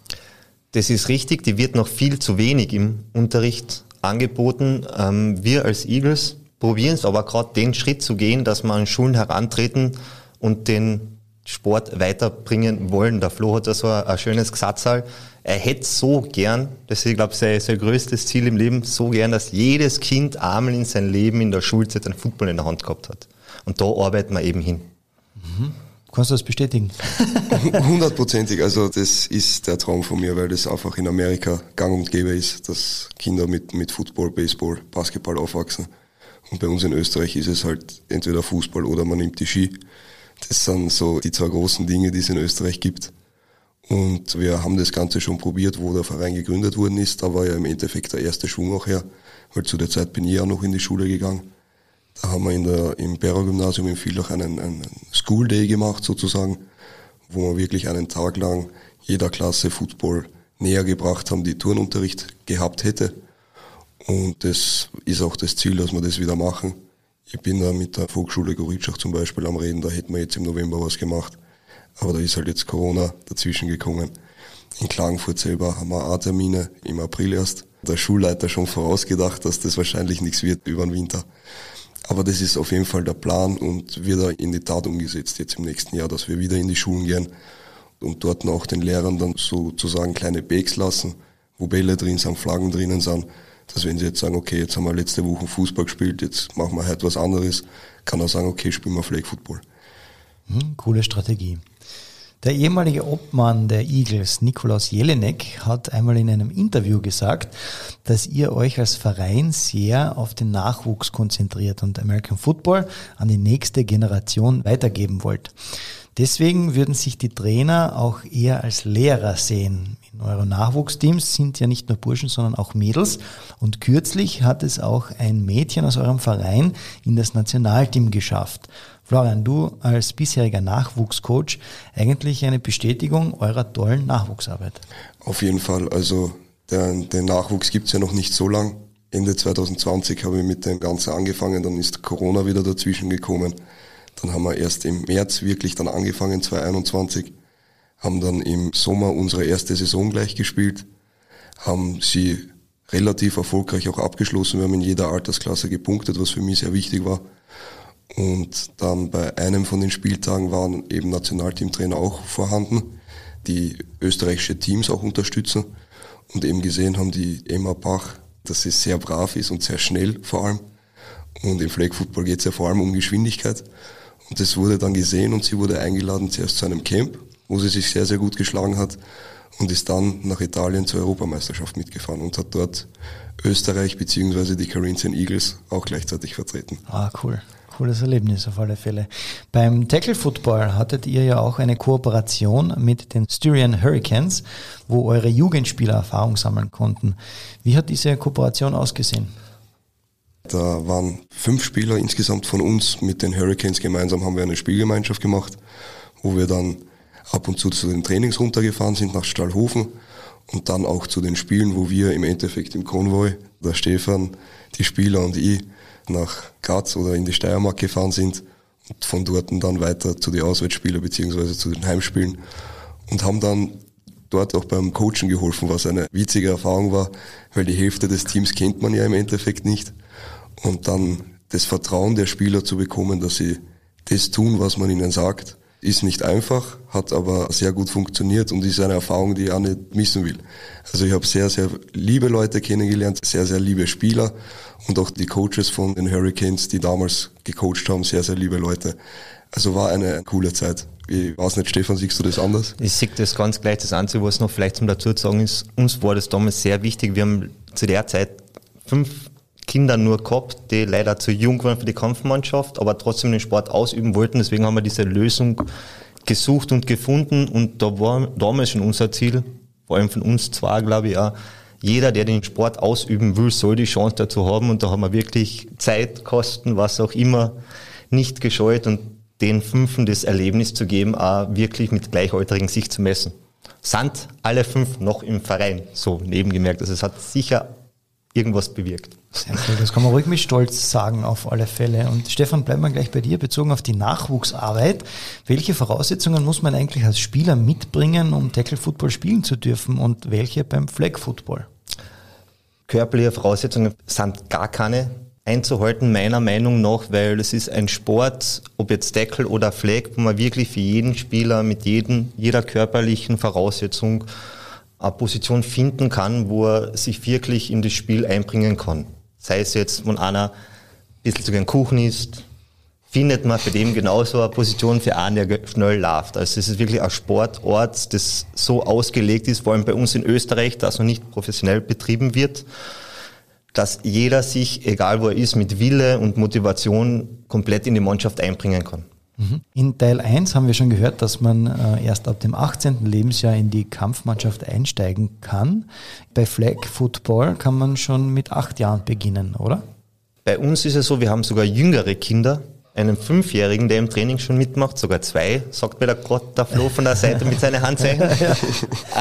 B: Das ist richtig, die wird noch viel zu wenig im Unterricht angeboten. Ähm, wir als Eagles probieren es aber gerade den Schritt zu gehen, dass wir an Schulen herantreten und den Sport weiterbringen wollen. Der Flo hat da so ein, ein schönes Gesatzal. Er hätte so gern, das ist, ich glaube, sein, sein größtes Ziel im Leben, so gern, dass jedes Kind einmal in sein Leben in der Schulzeit einen Football in der Hand gehabt hat. Und da arbeiten wir eben hin.
C: Mhm. Kannst du das bestätigen? [LAUGHS]
E: Hundertprozentig. Also das ist der Traum von mir, weil das einfach in Amerika gang und gäbe ist, dass Kinder mit, mit Football, Baseball, Basketball aufwachsen. Und bei uns in Österreich ist es halt entweder Fußball oder man nimmt die Ski. Das sind so die zwei großen Dinge, die es in Österreich gibt. Und wir haben das Ganze schon probiert, wo der Verein gegründet worden ist. Da war ja im Endeffekt der erste Schwung auch her, weil zu der Zeit bin ich ja noch in die Schule gegangen. Da haben wir in der, im Bera-Gymnasium in Villach einen, einen School Day gemacht sozusagen, wo wir wirklich einen Tag lang jeder Klasse Football näher gebracht haben, die Turnunterricht gehabt hätte. Und das ist auch das Ziel, dass wir das wieder machen. Ich bin da mit der Volksschule Goritschach zum Beispiel am Reden, da hätten wir jetzt im November was gemacht. Aber da ist halt jetzt Corona dazwischen gekommen. In Klagenfurt selber haben wir auch Termine im April erst. Der Schulleiter schon vorausgedacht, dass das wahrscheinlich nichts wird über den Winter. Aber das ist auf jeden Fall der Plan und wird auch in die Tat umgesetzt jetzt im nächsten Jahr, dass wir wieder in die Schulen gehen und dort auch den Lehrern dann sozusagen kleine Bags lassen, wo Bälle drin sind, Flaggen drinnen sind, dass wenn sie jetzt sagen, okay, jetzt haben wir letzte Woche Fußball gespielt, jetzt machen wir heute was anderes, kann er sagen, okay, spielen wir Flag Football.
C: Hm, coole Strategie. Der ehemalige Obmann der Eagles, Nikolaus Jelinek, hat einmal in einem Interview gesagt, dass ihr euch als Verein sehr auf den Nachwuchs konzentriert und American Football an die nächste Generation weitergeben wollt. Deswegen würden sich die Trainer auch eher als Lehrer sehen. In euren Nachwuchsteams sind ja nicht nur Burschen, sondern auch Mädels. Und kürzlich hat es auch ein Mädchen aus eurem Verein in das Nationalteam geschafft. Florian, du als bisheriger Nachwuchscoach, eigentlich eine Bestätigung eurer tollen Nachwuchsarbeit.
E: Auf jeden Fall. Also der, den Nachwuchs gibt es ja noch nicht so lang. Ende 2020 habe ich mit dem Ganzen angefangen, dann ist Corona wieder dazwischen gekommen. Dann haben wir erst im März wirklich dann angefangen, 2021, haben dann im Sommer unsere erste Saison gleich gespielt, haben sie relativ erfolgreich auch abgeschlossen. Wir haben in jeder Altersklasse gepunktet, was für mich sehr wichtig war. Und dann bei einem von den Spieltagen waren eben Nationalteamtrainer auch vorhanden, die österreichische Teams auch unterstützen und eben gesehen haben, die Emma Bach, dass sie sehr brav ist und sehr schnell vor allem. Und im Flag Football geht es ja vor allem um Geschwindigkeit. Und das wurde dann gesehen und sie wurde eingeladen zuerst zu einem Camp, wo sie sich sehr, sehr gut geschlagen hat und ist dann nach Italien zur Europameisterschaft mitgefahren und hat dort Österreich bzw. die Corinthian Eagles auch gleichzeitig vertreten.
C: Ah, cool. Cooles Erlebnis auf alle Fälle. Beim Tackle Football hattet ihr ja auch eine Kooperation mit den Styrian Hurricanes, wo eure Jugendspieler Erfahrung sammeln konnten. Wie hat diese Kooperation ausgesehen?
E: Da waren fünf Spieler insgesamt von uns mit den Hurricanes gemeinsam haben wir eine Spielgemeinschaft gemacht, wo wir dann ab und zu zu den Trainings runtergefahren sind nach Stallhofen und dann auch zu den Spielen, wo wir im Endeffekt im Konvoi, der Stefan, die Spieler und ich nach Graz oder in die Steiermark gefahren sind und von dort dann weiter zu den Auswärtsspielen beziehungsweise zu den Heimspielen und haben dann dort auch beim Coachen geholfen, was eine witzige Erfahrung war, weil die Hälfte des Teams kennt man ja im Endeffekt nicht und dann das Vertrauen der Spieler zu bekommen, dass sie das tun, was man ihnen sagt, Ist nicht einfach, hat aber sehr gut funktioniert und ist eine Erfahrung, die ich auch nicht missen will. Also ich habe sehr, sehr liebe Leute kennengelernt, sehr, sehr liebe Spieler und auch die Coaches von den Hurricanes, die damals gecoacht haben, sehr, sehr liebe Leute. Also war eine coole Zeit. Ich weiß nicht, Stefan, siehst du das anders?
B: Ich sehe das ganz gleich. Das Einzige, was noch vielleicht zum dazu zu sagen ist, uns war das damals sehr wichtig. Wir haben zu der Zeit fünf Kinder nur gehabt, die leider zu jung waren für die Kampfmannschaft, aber trotzdem den Sport ausüben wollten. Deswegen haben wir diese Lösung gesucht und gefunden und da war damals schon unser Ziel, vor allem von uns zwar, glaube ich, auch, jeder, der den Sport ausüben will, soll die Chance dazu haben und da haben wir wirklich Zeit, Kosten, was auch immer, nicht gescheut und den Fünfen das Erlebnis zu geben, auch wirklich mit Gleichaltrigen sich zu messen. Sind alle fünf noch im Verein, so nebengemerkt. Also es hat sicher irgendwas bewirkt.
C: Sehr cool, das kann man ruhig mit Stolz sagen, auf alle Fälle. Und Stefan, bleiben wir gleich bei dir, bezogen auf die Nachwuchsarbeit. Welche Voraussetzungen muss man eigentlich als Spieler mitbringen, um Tackle Football spielen zu dürfen und welche beim Flag Football?
B: Körperliche Voraussetzungen sind gar keine einzuhalten, meiner Meinung nach, weil es ist ein Sport, ob jetzt Tackle oder Flag, wo man wirklich für jeden Spieler mit jedem, jeder körperlichen Voraussetzung eine Position finden kann, wo er sich wirklich in das Spiel einbringen kann. Sei es jetzt, wenn einer ein bisschen zu gern Kuchen isst, findet man für den genauso eine Position für einen, der schnell läuft. Also es ist wirklich ein Sportort, das so ausgelegt ist, vor allem bei uns in Österreich, das noch nicht professionell betrieben wird, dass jeder sich, egal wo er ist, mit Wille und Motivation komplett in die Mannschaft einbringen kann.
C: Mhm. In Teil 1 haben wir schon gehört, dass man äh, erst ab dem 18. Lebensjahr in die Kampfmannschaft einsteigen kann. Bei Flag Football kann man schon mit acht Jahren beginnen, oder?
B: Bei uns ist es so, wir haben sogar jüngere Kinder, einen Fünfjährigen, der im Training schon mitmacht, sogar zwei, sagt mir der Gott der Flo von der Seite mit seinen Handzeichen. [LAUGHS]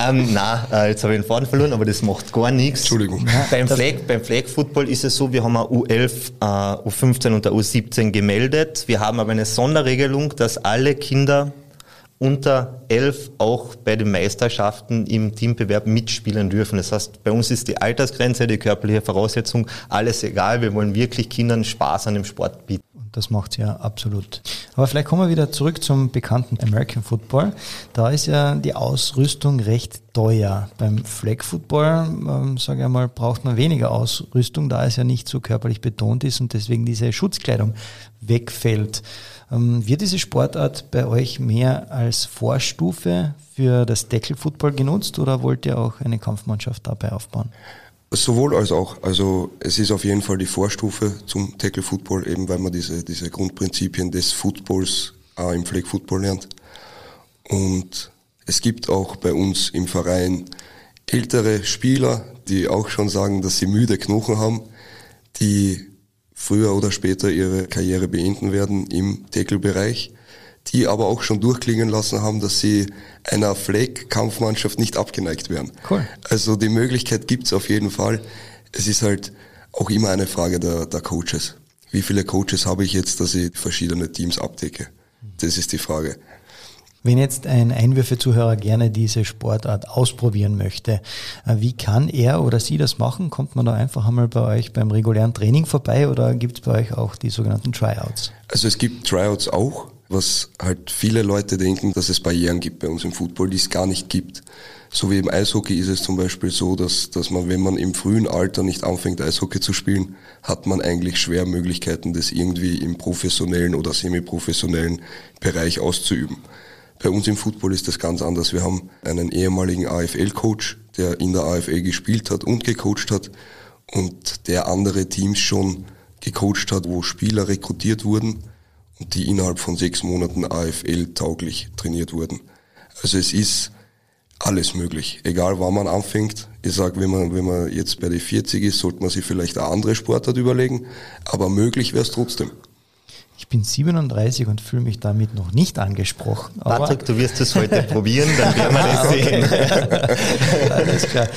B: ähm, na, äh, jetzt habe ich den Faden verloren, aber das macht gar nichts.
E: Entschuldigung.
B: Beim, Flag, beim Flag Football ist es so, wir haben eine U11, äh, U15 und der U17 gemeldet. Wir haben aber eine Sonderregelung, dass alle Kinder unter elf auch bei den Meisterschaften im Teambewerb mitspielen dürfen. Das heißt, bei uns ist die Altersgrenze, die körperliche Voraussetzung, alles egal. Wir wollen wirklich Kindern Spaß an dem Sport bieten.
C: Das macht ja absolut. Aber vielleicht kommen wir wieder zurück zum bekannten American Football. Da ist ja die Ausrüstung recht teuer. Beim Flag Football, ähm, sage ich mal, braucht man weniger Ausrüstung, da es ja nicht so körperlich betont ist und deswegen diese Schutzkleidung wegfällt. Ähm, wird diese Sportart bei euch mehr als Vorstufe für das Deckel Football genutzt oder wollt ihr auch eine Kampfmannschaft dabei aufbauen?
E: Sowohl als auch. Also es ist auf jeden Fall die Vorstufe zum Tackle Football, eben weil man diese, diese Grundprinzipien des Footballs auch im Flag Football lernt. Und es gibt auch bei uns im Verein ältere Spieler, die auch schon sagen, dass sie müde Knochen haben, die früher oder später ihre Karriere beenden werden im Tackle-Bereich die aber auch schon durchklingen lassen haben, dass sie einer Flag-Kampfmannschaft nicht abgeneigt wären. Cool. Also die Möglichkeit gibt's auf jeden Fall. Es ist halt auch immer eine Frage der, der Coaches. Wie viele Coaches habe ich jetzt, dass ich verschiedene Teams abdecke? Das ist die Frage.
C: Wenn jetzt ein Einwürfezuhörer gerne diese Sportart ausprobieren möchte, äh, wie kann er oder sie das machen? Kommt man da einfach einmal bei euch beim regulären Training vorbei oder gibt es bei euch auch die sogenannten Tryouts?
E: Also es gibt Tryouts auch was halt viele Leute denken, dass es Barrieren gibt bei uns im Football, die es gar nicht gibt. So wie im Eishockey ist es zum Beispiel so, dass, dass man, wenn man im frühen Alter nicht anfängt, Eishockey zu spielen, hat man eigentlich schwer Möglichkeiten, das irgendwie im professionellen oder semiprofessionellen Bereich auszuüben. Bei uns im Football ist das ganz anders. Wir haben einen ehemaligen AFL-Coach, der in der AFL gespielt hat und gecoacht hat und der andere Teams schon gecoacht hat, wo Spieler rekrutiert wurden die innerhalb von sechs Monaten AFL-tauglich trainiert wurden. Also es ist alles möglich, egal wann man anfängt. Ich sage, wenn man, wenn man jetzt bei den 40 ist, sollte man sich vielleicht eine andere Sportart überlegen, aber möglich wäre es trotzdem.
C: Ich bin 37 und fühle mich damit noch nicht angesprochen.
B: Patrick, du wirst es heute [LAUGHS] probieren, dann werden wir das
C: sehen. [LAUGHS] Alles klar.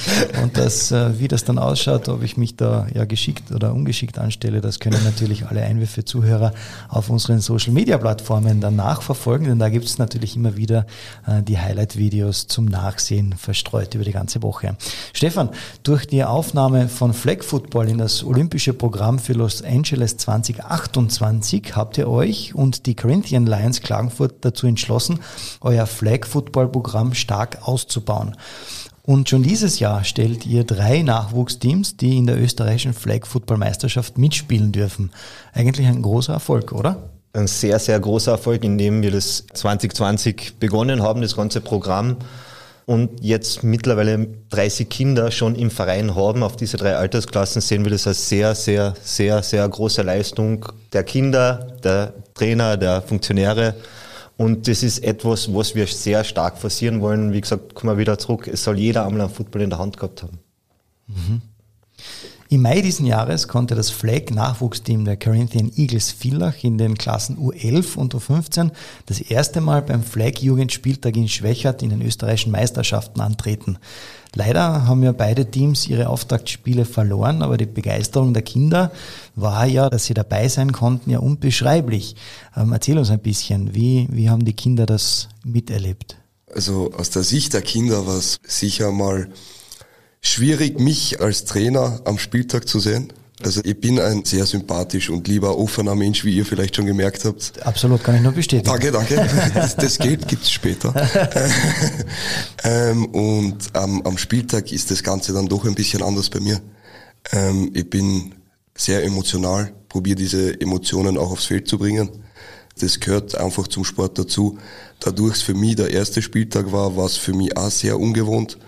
C: Und das, äh, wie das dann ausschaut, ob ich mich da ja geschickt oder ungeschickt anstelle, das können natürlich alle Einwürfe Zuhörer auf unseren Social Media Plattformen dann nachverfolgen, denn da gibt es natürlich immer wieder äh, die Highlight-Videos zum Nachsehen verstreut über die ganze Woche. Stefan, durch die Aufnahme von Flag Football in das olympische Programm für Los Angeles 2028 habt habt ihr euch und die Corinthian Lions Klagenfurt dazu entschlossen, euer Flag-Football-Programm stark auszubauen. Und schon dieses Jahr stellt ihr drei Nachwuchsteams, die in der österreichischen Flag-Football-Meisterschaft mitspielen dürfen. Eigentlich ein großer Erfolg, oder?
B: Ein sehr, sehr großer Erfolg, indem wir das 2020 begonnen haben, das ganze Programm und jetzt mittlerweile 30 Kinder schon im Verein haben auf diese drei Altersklassen, sehen wir das als sehr, sehr, sehr, sehr große Leistung der Kinder, der Trainer, der Funktionäre und das ist etwas, was wir sehr stark forcieren wollen. Wie gesagt, kommen wir wieder zurück. Es soll jeder einmal einen Football in der Hand gehabt haben.
C: Mhm. Im Mai diesen Jahres konnte das Flag-Nachwuchsteam der Corinthian Eagles Villach in den Klassen U11 und U15 das erste Mal beim Flag-Jugendspieltag in Schwächert in den österreichischen Meisterschaften antreten. Leider haben ja beide Teams ihre Auftaktspiele verloren, aber die Begeisterung der Kinder war ja, dass sie dabei sein konnten, ja unbeschreiblich. Ähm, erzähl uns ein bisschen, wie, wie haben die Kinder das miterlebt?
E: Also aus der Sicht der Kinder war es sicher mal schwierig, mich als Trainer am Spieltag zu sehen. Also ich bin ein sehr sympathisch und lieber offener Mensch, wie ihr vielleicht schon gemerkt habt.
C: Absolut, kann ich nur bestätigen.
E: Danke, danke. [LAUGHS] Das, das geht, gibt's später. [LAUGHS] ähm, und ähm, am Spieltag ist das Ganze dann doch ein bisschen anders bei mir. Ähm, ich bin sehr emotional, probiere diese Emotionen auch aufs Feld zu bringen. Das gehört einfach zum Sport dazu. Dadurch es für mich der erste Spieltag war, war es für mich auch sehr ungewohnt,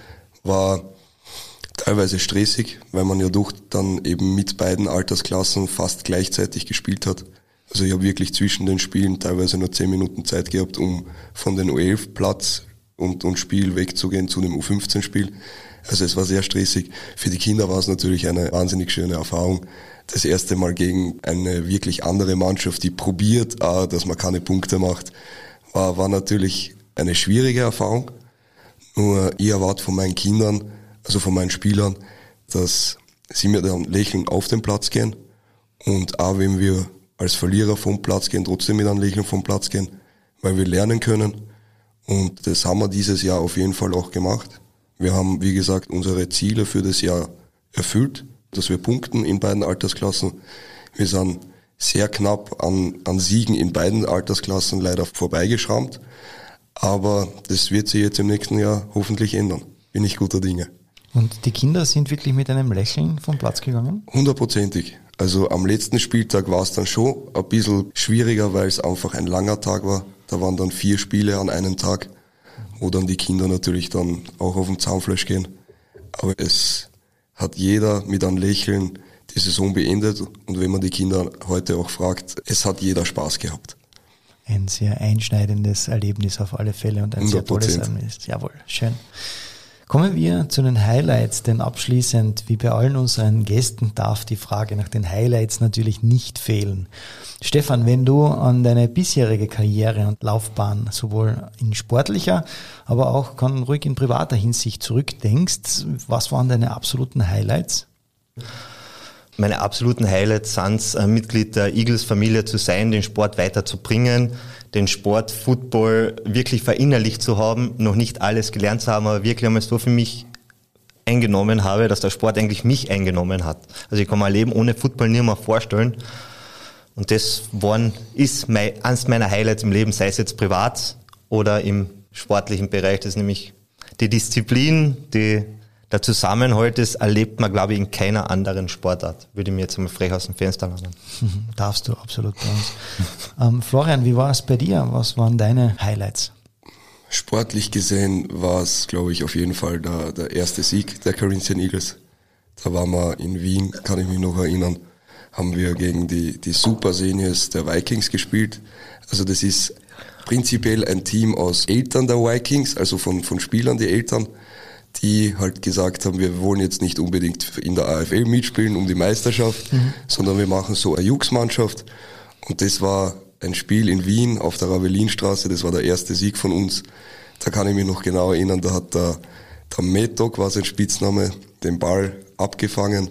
E: war teilweise stressig, weil man ja doch dann eben mit beiden Altersklassen fast gleichzeitig gespielt hat. Also ich habe wirklich zwischen den Spielen teilweise nur zehn Minuten Zeit gehabt, um von den U11 Platz und, und Spiel wegzugehen zu dem U15-Spiel. Also es war sehr stressig. Für die Kinder war es natürlich eine wahnsinnig schöne Erfahrung. Das erste Mal gegen eine wirklich andere Mannschaft, die probiert, ah, dass man keine Punkte macht, war, war natürlich eine schwierige Erfahrung. Nur ich erwarte von meinen Kindern, also von meinen Spielern, dass sie mir dann lächeln auf den Platz gehen und auch wenn wir als Verlierer vom Platz gehen, trotzdem mit einem Lächeln vom Platz gehen, weil wir lernen können. Und das haben wir dieses Jahr auf jeden Fall auch gemacht. Wir haben, wie gesagt, unsere Ziele für das Jahr erfüllt, dass wir punkten in beiden Altersklassen. Wir sind sehr knapp an, an Siegen in beiden Altersklassen leider vorbeigeschrammt. Aber das wird sich jetzt im nächsten Jahr hoffentlich ändern. Bin ich guter Dinge.
C: Und die Kinder sind wirklich mit einem Lächeln vom Platz gegangen?
E: Hundertprozentig. Also am letzten Spieltag war es dann schon ein bisschen schwieriger, weil es einfach ein langer Tag war. Da waren dann vier Spiele an einem Tag, wo dann die Kinder natürlich dann auch auf den Zaunfleisch gehen. Aber es hat jeder mit einem Lächeln die Saison beendet. Und wenn man die Kinder heute auch fragt, es hat jeder Spaß gehabt.
C: Ein sehr einschneidendes Erlebnis auf alle Fälle und ein 100%. sehr tolles Erlebnis. Jawohl, schön. Kommen wir zu den Highlights, denn abschließend, wie bei allen unseren Gästen, darf die Frage nach den Highlights natürlich nicht fehlen. Stefan, wenn du an deine bisherige Karriere und Laufbahn sowohl in sportlicher, aber auch kann ruhig in privater Hinsicht zurückdenkst, was waren deine absoluten Highlights?
B: Meine absoluten Highlights sind, Mitglied der Eagles-Familie zu sein, den Sport weiterzubringen, den Sport Football wirklich verinnerlicht zu haben, noch nicht alles gelernt zu haben, aber wirklich einmal so für mich eingenommen habe, dass der Sport eigentlich mich eingenommen hat. Also ich kann mein Leben ohne Football nie mehr vorstellen. Und das waren, ist mein, eines meiner Highlights im Leben, sei es jetzt privat oder im sportlichen Bereich. Das ist nämlich die Disziplin, die der Zusammenhalt ist, erlebt man, glaube ich, in keiner anderen Sportart. Würde ich mir jetzt mal frech aus dem Fenster lassen. [LAUGHS]
C: Darfst du absolut bei uns. ähm, Florian, wie war es bei dir? Was waren deine Highlights?
E: Sportlich gesehen war es, glaube ich, auf jeden Fall der, der erste Sieg der Corinthian Eagles. Da waren wir in Wien, kann ich mich noch erinnern, haben wir gegen die, die Super Seniors der Vikings gespielt. Also das ist prinzipiell ein Team aus Eltern der Vikings, also von, von Spielern die Eltern die halt gesagt haben, wir wollen jetzt nicht unbedingt in der AFL mitspielen um die Meisterschaft, mhm. sondern wir machen so eine Jux-Mannschaft. Und das war ein Spiel in Wien auf der Ravelinstraße, das war der erste Sieg von uns. Da kann ich mich noch genau erinnern, da hat der, der Metok, war sein Spitzname, den Ball abgefangen,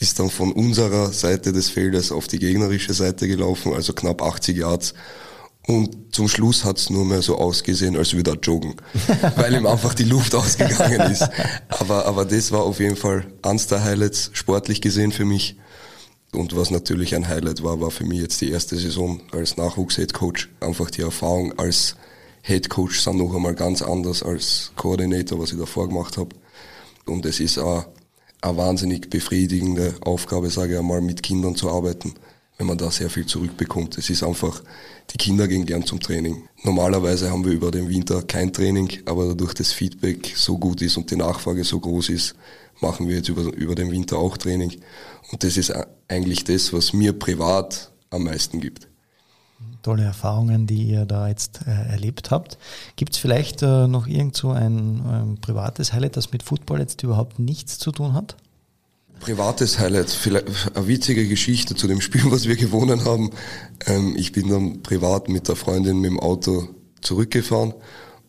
E: ist dann von unserer Seite des Feldes auf die gegnerische Seite gelaufen, also knapp 80 Yards und zum Schluss hat's nur mehr so ausgesehen, als würde er joggen, [LAUGHS] weil ihm einfach die Luft ausgegangen ist. Aber, aber das war auf jeden Fall eins der Highlights, sportlich gesehen für mich. Und was natürlich ein Highlight war, war für mich jetzt die erste Saison als Nachwuchs-Headcoach. Einfach die Erfahrung als Headcoach sind noch einmal ganz anders als Koordinator, was ich davor gemacht habe. Und es ist auch eine wahnsinnig befriedigende Aufgabe, sage ich einmal, mit Kindern zu arbeiten, wenn man da sehr viel zurückbekommt. Es ist einfach, die Kinder gehen gern zum Training. Normalerweise haben wir über den Winter kein Training, aber dadurch das Feedback so gut ist und die Nachfrage so groß ist, machen wir jetzt über, über den Winter auch Training. Und das ist eigentlich das, was mir privat am meisten gibt.
C: Tolle Erfahrungen, die ihr da jetzt äh, erlebt habt. Gibt es vielleicht äh, noch irgend so ein, ein privates Highlight, das mit Football jetzt überhaupt nichts zu tun hat?
E: Privates Highlight, vielleicht eine witzige Geschichte zu dem Spiel, [LAUGHS] was wir gewonnen haben. Ähm, ich bin dann privat mit der Freundin mit dem Auto zurückgefahren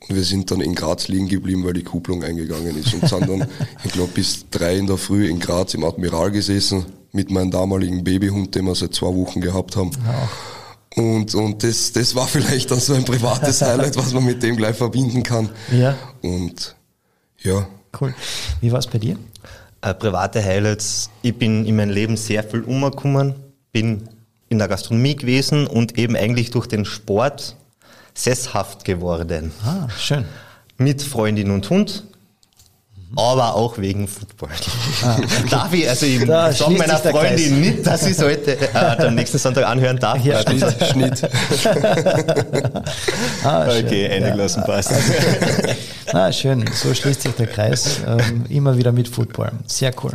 E: und wir sind dann in Graz liegen geblieben, weil die Kupplung eingegangen ist und sind dann, [LAUGHS] ich glaube, bis drei in der Früh in Graz im Admiral gesessen mit meinem damaligen Babyhund, den wir seit zwei Wochen gehabt haben. Ja. Und, und das, das war vielleicht dann so ein privates Highlight, was man mit dem gleich verbinden kann.
C: Ja.
E: Und ja.
C: Cool. Wie war es bei dir?
B: Äh, private Highlights. Ich bin in meinem Leben sehr viel umgekommen, bin in der Gastronomie gewesen und eben eigentlich durch den Sport sesshaft geworden.
C: Ah, schön.
B: Mit Freundin und Hund aber auch wegen Football. Ah, [LAUGHS] okay. Darf ich, also ich da sage meiner Freundin nicht, dass ich heute äh, [LAUGHS] am nächsten Sonntag anhören darf.
E: Ja, Schnitt, [LAUGHS] Schnitt.
B: ah, okay, eingelassen passt.
C: Ah, schön, so schließt sich der Kreis. Ähm, immer wieder mit Football. Sehr cool.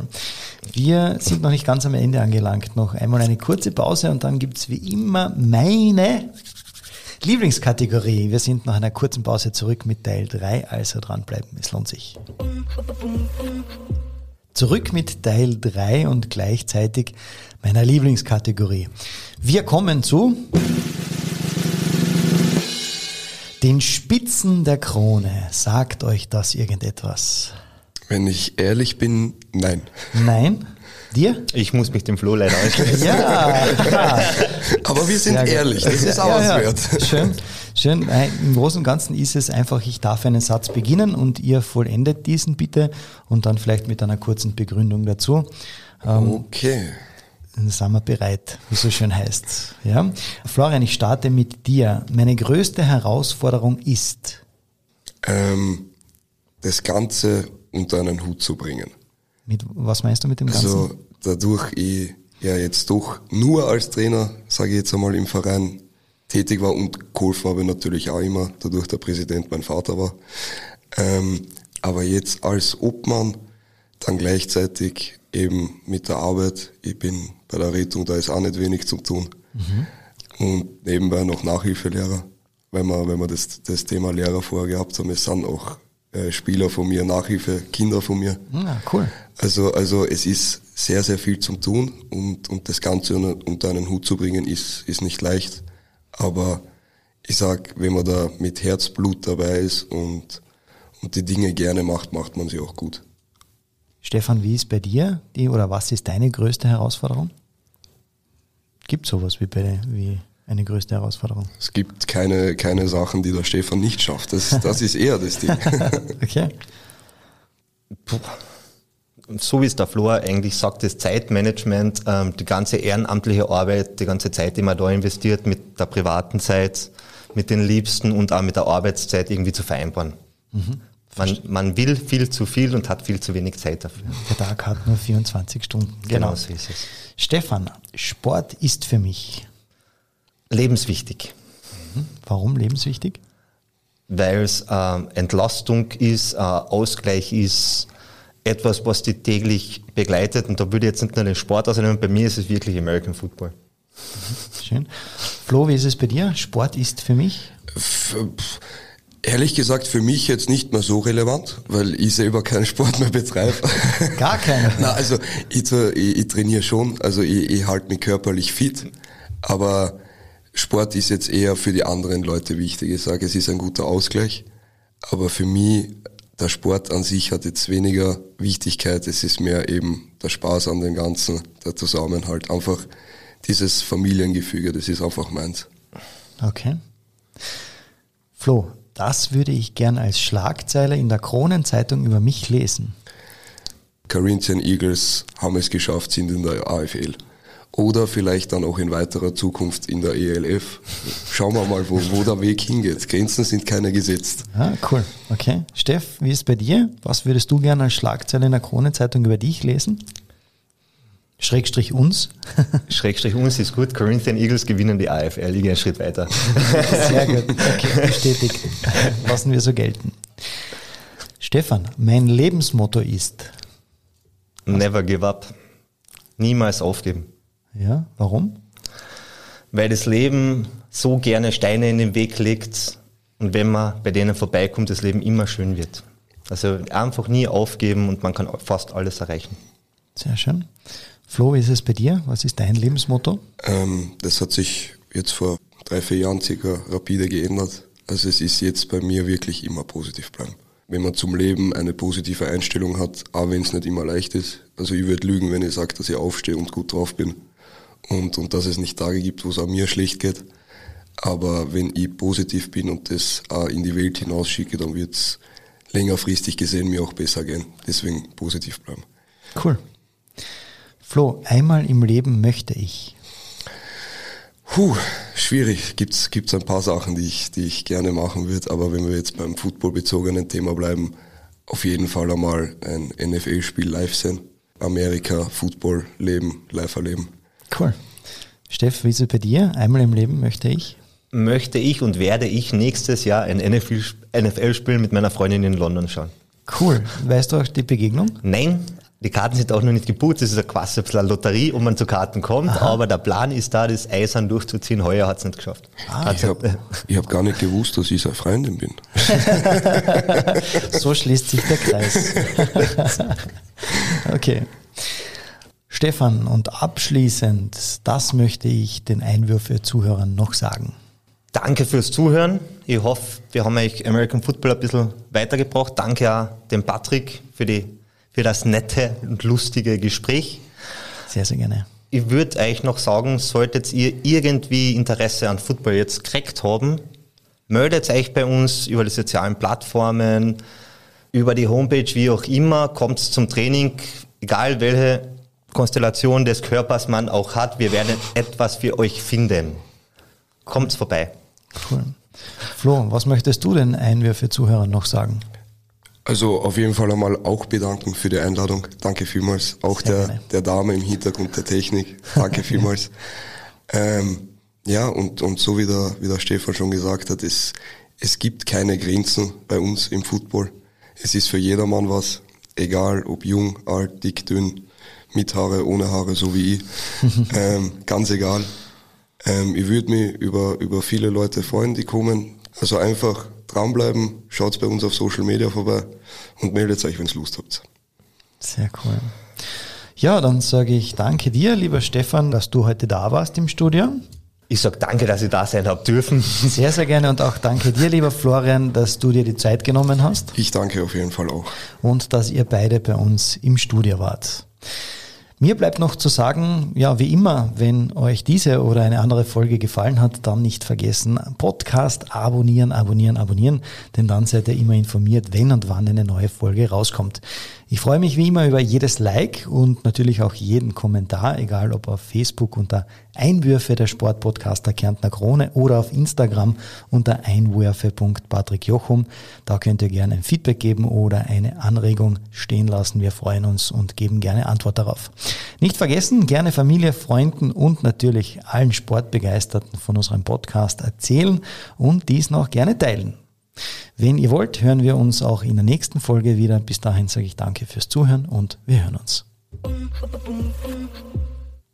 C: Wir sind noch nicht ganz am Ende angelangt. Noch einmal eine kurze Pause und dann gibt es wie immer meine Lieblingskategorie. Wir sind nach einer kurzen Pause zurück mit Teil 3, also dranbleiben, es lohnt sich. Zurück mit Teil 3 und gleichzeitig meiner Lieblingskategorie. Wir kommen zu den Spitzen der Krone. Sagt euch das irgendetwas?
E: Wenn ich ehrlich bin, nein.
C: Nein? Dir?
B: Ich muss mich dem Flo leider anschließen.
C: ja, [LAUGHS] klar.
E: Aber wir sind ehrlich, das ist auch ja, was ja. wert.
C: Schön, schön. Im Großen und Ganzen ist es einfach, ich darf einen Satz beginnen und ihr vollendet diesen bitte und dann vielleicht mit einer kurzen Begründung dazu.
E: Ähm, okay.
C: Dann sind wir bereit, wie so schön heißt. Ja? Florian, ich starte mit dir. Meine größte Herausforderung ist?
E: Ähm, das Ganze unter einen Hut zu bringen.
C: Mit, was meinst du mit dem Ganzen?
E: Also dadurch ich ja jetzt doch nur als Trainer, sage ich jetzt einmal, im Verein tätig war und geholfen habe natürlich auch immer, dadurch der Präsident mein Vater war. Ähm, aber jetzt als Obmann dann gleichzeitig eben mit der Arbeit, ich bin bei der Rettung, da ist auch nicht wenig zu tun. Mhm. Und nebenbei noch Nachhilfelehrer, weil wir, wenn wir das, das Thema Lehrer vorher gehabt haben, es sind auch äh, Spieler von mir, Nachhilfe, Kinder von mir.
C: Ja, ah, cool.
E: Also, also es ist sehr, sehr viel zum Tun und, und das Ganze unter einen Hut zu bringen, ist, ist nicht leicht. Aber ich sag, wenn man da mit Herzblut dabei ist und, und die Dinge gerne macht, macht man sie auch gut.
C: Stefan, wie ist bei dir die oder was ist deine größte Herausforderung? Gibt sowas wie bei wie eine größte Herausforderung?
E: Es gibt keine, keine Sachen, die der Stefan nicht schafft. Das, das ist eher das Ding. [LAUGHS] [LAUGHS]
C: okay.
B: Puh. So wie es der Flor eigentlich sagt, das Zeitmanagement, ähm, die ganze ehrenamtliche Arbeit, die ganze Zeit, die man da investiert, mit der privaten Zeit, mit den Liebsten und auch mit der Arbeitszeit irgendwie zu vereinbaren. Mhm. Man, man, will viel zu viel und hat viel zu wenig Zeit dafür.
C: Der Tag hat nur 24 Stunden.
B: Genau, genau so ist es.
C: Stefan, Sport ist für mich
B: lebenswichtig.
C: Mhm. Warum lebenswichtig?
B: Weil es äh, Entlastung ist, äh, Ausgleich ist, etwas, was die täglich begleitet. Und da würde ich jetzt nicht nur den Sport ausnehmen, bei mir ist es wirklich American Football.
C: Mhm. Schön. Flo, wie ist es bei dir? Sport ist für mich?
E: Ehrlich gesagt, für mich jetzt nicht mehr so relevant, weil ich selber keinen Sport mehr betreibe. [LAUGHS]
C: Gar keinen? [LAUGHS]
E: Na, also ich, ich, ich trainiere schon, also ich, ich halte mich körperlich fit, aber Sport ist jetzt eher für die anderen Leute wichtig. Ich sage, es ist ein guter Ausgleich, aber für mich, der Sport an sich hat jetzt weniger Wichtigkeit. Es ist mehr eben der Spaß an dem Ganzen, der Zusammenhalt. Einfach dieses Familiengefüge, das ist einfach meins.
C: Okay. Flo, das würde ich gern als Schlagzeile in der Kronenzeitung über mich lesen.
E: Corinthian Eagles haben es geschafft, sind in der AFL. oder vielleicht dann auch in weiterer Zukunft in der ELF. Schauen wir mal, wo, wo der Weg hingeht. Grenzen sind keine gesetzt.
C: Ah, cool. Okay. Steff, wie ist es bei dir? Was würdest du gerne als Schlagzeile in der Krone-Zeitung über dich lesen? Schrägstrich uns. [LAUGHS]
B: Schrägstrich uns ist gut. Corinthian Eagles gewinnen die AFL, liegen einen Schritt weiter. [LAUGHS]
C: Sehr gut. Okay, [LAUGHS] bestätigt. Lassen wir so gelten. Stefan, mein Lebensmotto ist?
B: Never give up. Niemals aufgeben.
C: Ja, warum?
B: Weil das Leben so gerne Steine in den Weg legt und wenn man bei denen vorbeikommt, das Leben immer schön wird. Also einfach nie aufgeben und man kann fast alles erreichen.
C: Sehr schön. Flo, wie ist es bei dir? Was ist dein Lebensmotto?
E: Ähm, das hat sich jetzt vor drei, vier Jahren circa rapide geändert. Also es ist jetzt bei mir wirklich immer positiv bleiben. Wenn man zum Leben eine positive Einstellung hat, auch wenn es nicht immer leicht ist. Also ich würde lügen, wenn ich sage, dass ich aufstehe und gut drauf bin und, und dass es nicht Tage gibt, wo es auch mir schlecht geht. Aber wenn ich positiv bin und das auch in die Welt hinausschicke, dann wird es längerfristig gesehen mir auch besser gehen. Deswegen positiv bleiben.
C: Cool. Flo, einmal im Leben möchte ich.
E: Puh, schwierig. Gibt's gibt's ein paar Sachen, die ich, die ich gerne machen würde, aber wenn wir jetzt beim footballbezogenen Thema bleiben, auf jeden Fall einmal ein NFL-Spiel live sehen. Amerika, Football, Leben, live erleben.
C: Cool. Steff, wie ist es bei dir? Einmal im Leben möchte ich?
B: Möchte ich und werde ich nächstes Jahr ein NFL-Spiel mit meiner Freundin in London schauen.
C: Cool. Weißt du auch die Begegnung?
B: Nein, die Karten sind auch noch nicht gebucht. Das ist quasi ein bisschen eine Lotterie, ob man zu Karten kommt. Aha. Aber der Plan ist da, das Eisern durchzuziehen. Heuer hat es nicht geschafft.
E: Ah, ich habe hab gar nicht gewusst, dass ich seine Freundin bin. [LAUGHS]
C: so schließt sich der Kreis. [LAUGHS] okay. Stefan, und abschließend, das möchte ich den Einwürfe-Zuhörern noch sagen.
B: Danke fürs Zuhören. Ich hoffe, wir haben euch American Football ein bisschen weitergebracht. Danke auch dem Patrick für, die, für das nette und lustige Gespräch.
C: Sehr, sehr gerne.
B: Ich würde euch noch sagen, solltet ihr irgendwie Interesse an Football jetzt gekriegt haben, meldet euch bei uns über die sozialen Plattformen, über die Homepage, wie auch immer, kommt zum Training, egal welche Konstellation des Körpers man auch hat. Wir werden etwas für euch finden. Kommt's vorbei.
C: Cool. Flo, was möchtest du denn Einwürfe Zuhörern noch sagen?
E: Also auf jeden Fall einmal auch bedanken für die Einladung. Danke vielmals. Auch der, der Dame im Hintergrund der Technik. Danke vielmals. [LAUGHS] ähm, ja, und, und so wie der, wie der Stefan schon gesagt hat, es, es gibt keine Grenzen bei uns im Football. Es ist für jedermann was, egal ob jung, alt, dick, dünn mit Haare, ohne Haare, so wie ich. [LAUGHS] ähm, ganz egal. Ähm, ich würde mich über, über viele Leute freuen, die kommen. Also einfach dranbleiben, schaut bei uns auf Social Media vorbei und meldet euch, wenn ihr Lust habt.
C: Sehr cool. Ja, dann sage ich danke dir, lieber Stefan, dass du heute da warst im Studio.
B: Ich sage danke, dass ich da sein habe dürfen. [LAUGHS]
C: Sehr, sehr gerne und auch danke dir, lieber Florian, dass du dir die Zeit genommen hast.
E: Ich danke auf jeden Fall auch.
C: Und dass ihr beide bei uns im Studio wart. Mir bleibt noch zu sagen, ja, wie immer, wenn euch diese oder eine andere Folge gefallen hat, dann nicht vergessen, Podcast abonnieren, abonnieren, abonnieren, denn dann seid ihr immer informiert, wenn und wann eine neue Folge rauskommt. Ich freue mich wie immer über jedes Like und natürlich auch jeden Kommentar, egal ob auf Facebook unter Einwürfe der Sportpodcaster Kärntner Krone oder auf Instagram unter einwürfe.patrickjochum. Da könnt ihr gerne ein Feedback geben oder eine Anregung stehen lassen. Wir freuen uns und geben gerne Antwort darauf. Nicht vergessen, gerne Familie, Freunden und natürlich allen Sportbegeisterten von unserem Podcast erzählen und dies noch gerne teilen. Wenn ihr wollt, hören wir uns auch in der nächsten Folge wieder. Bis dahin sage ich danke fürs Zuhören und wir hören uns.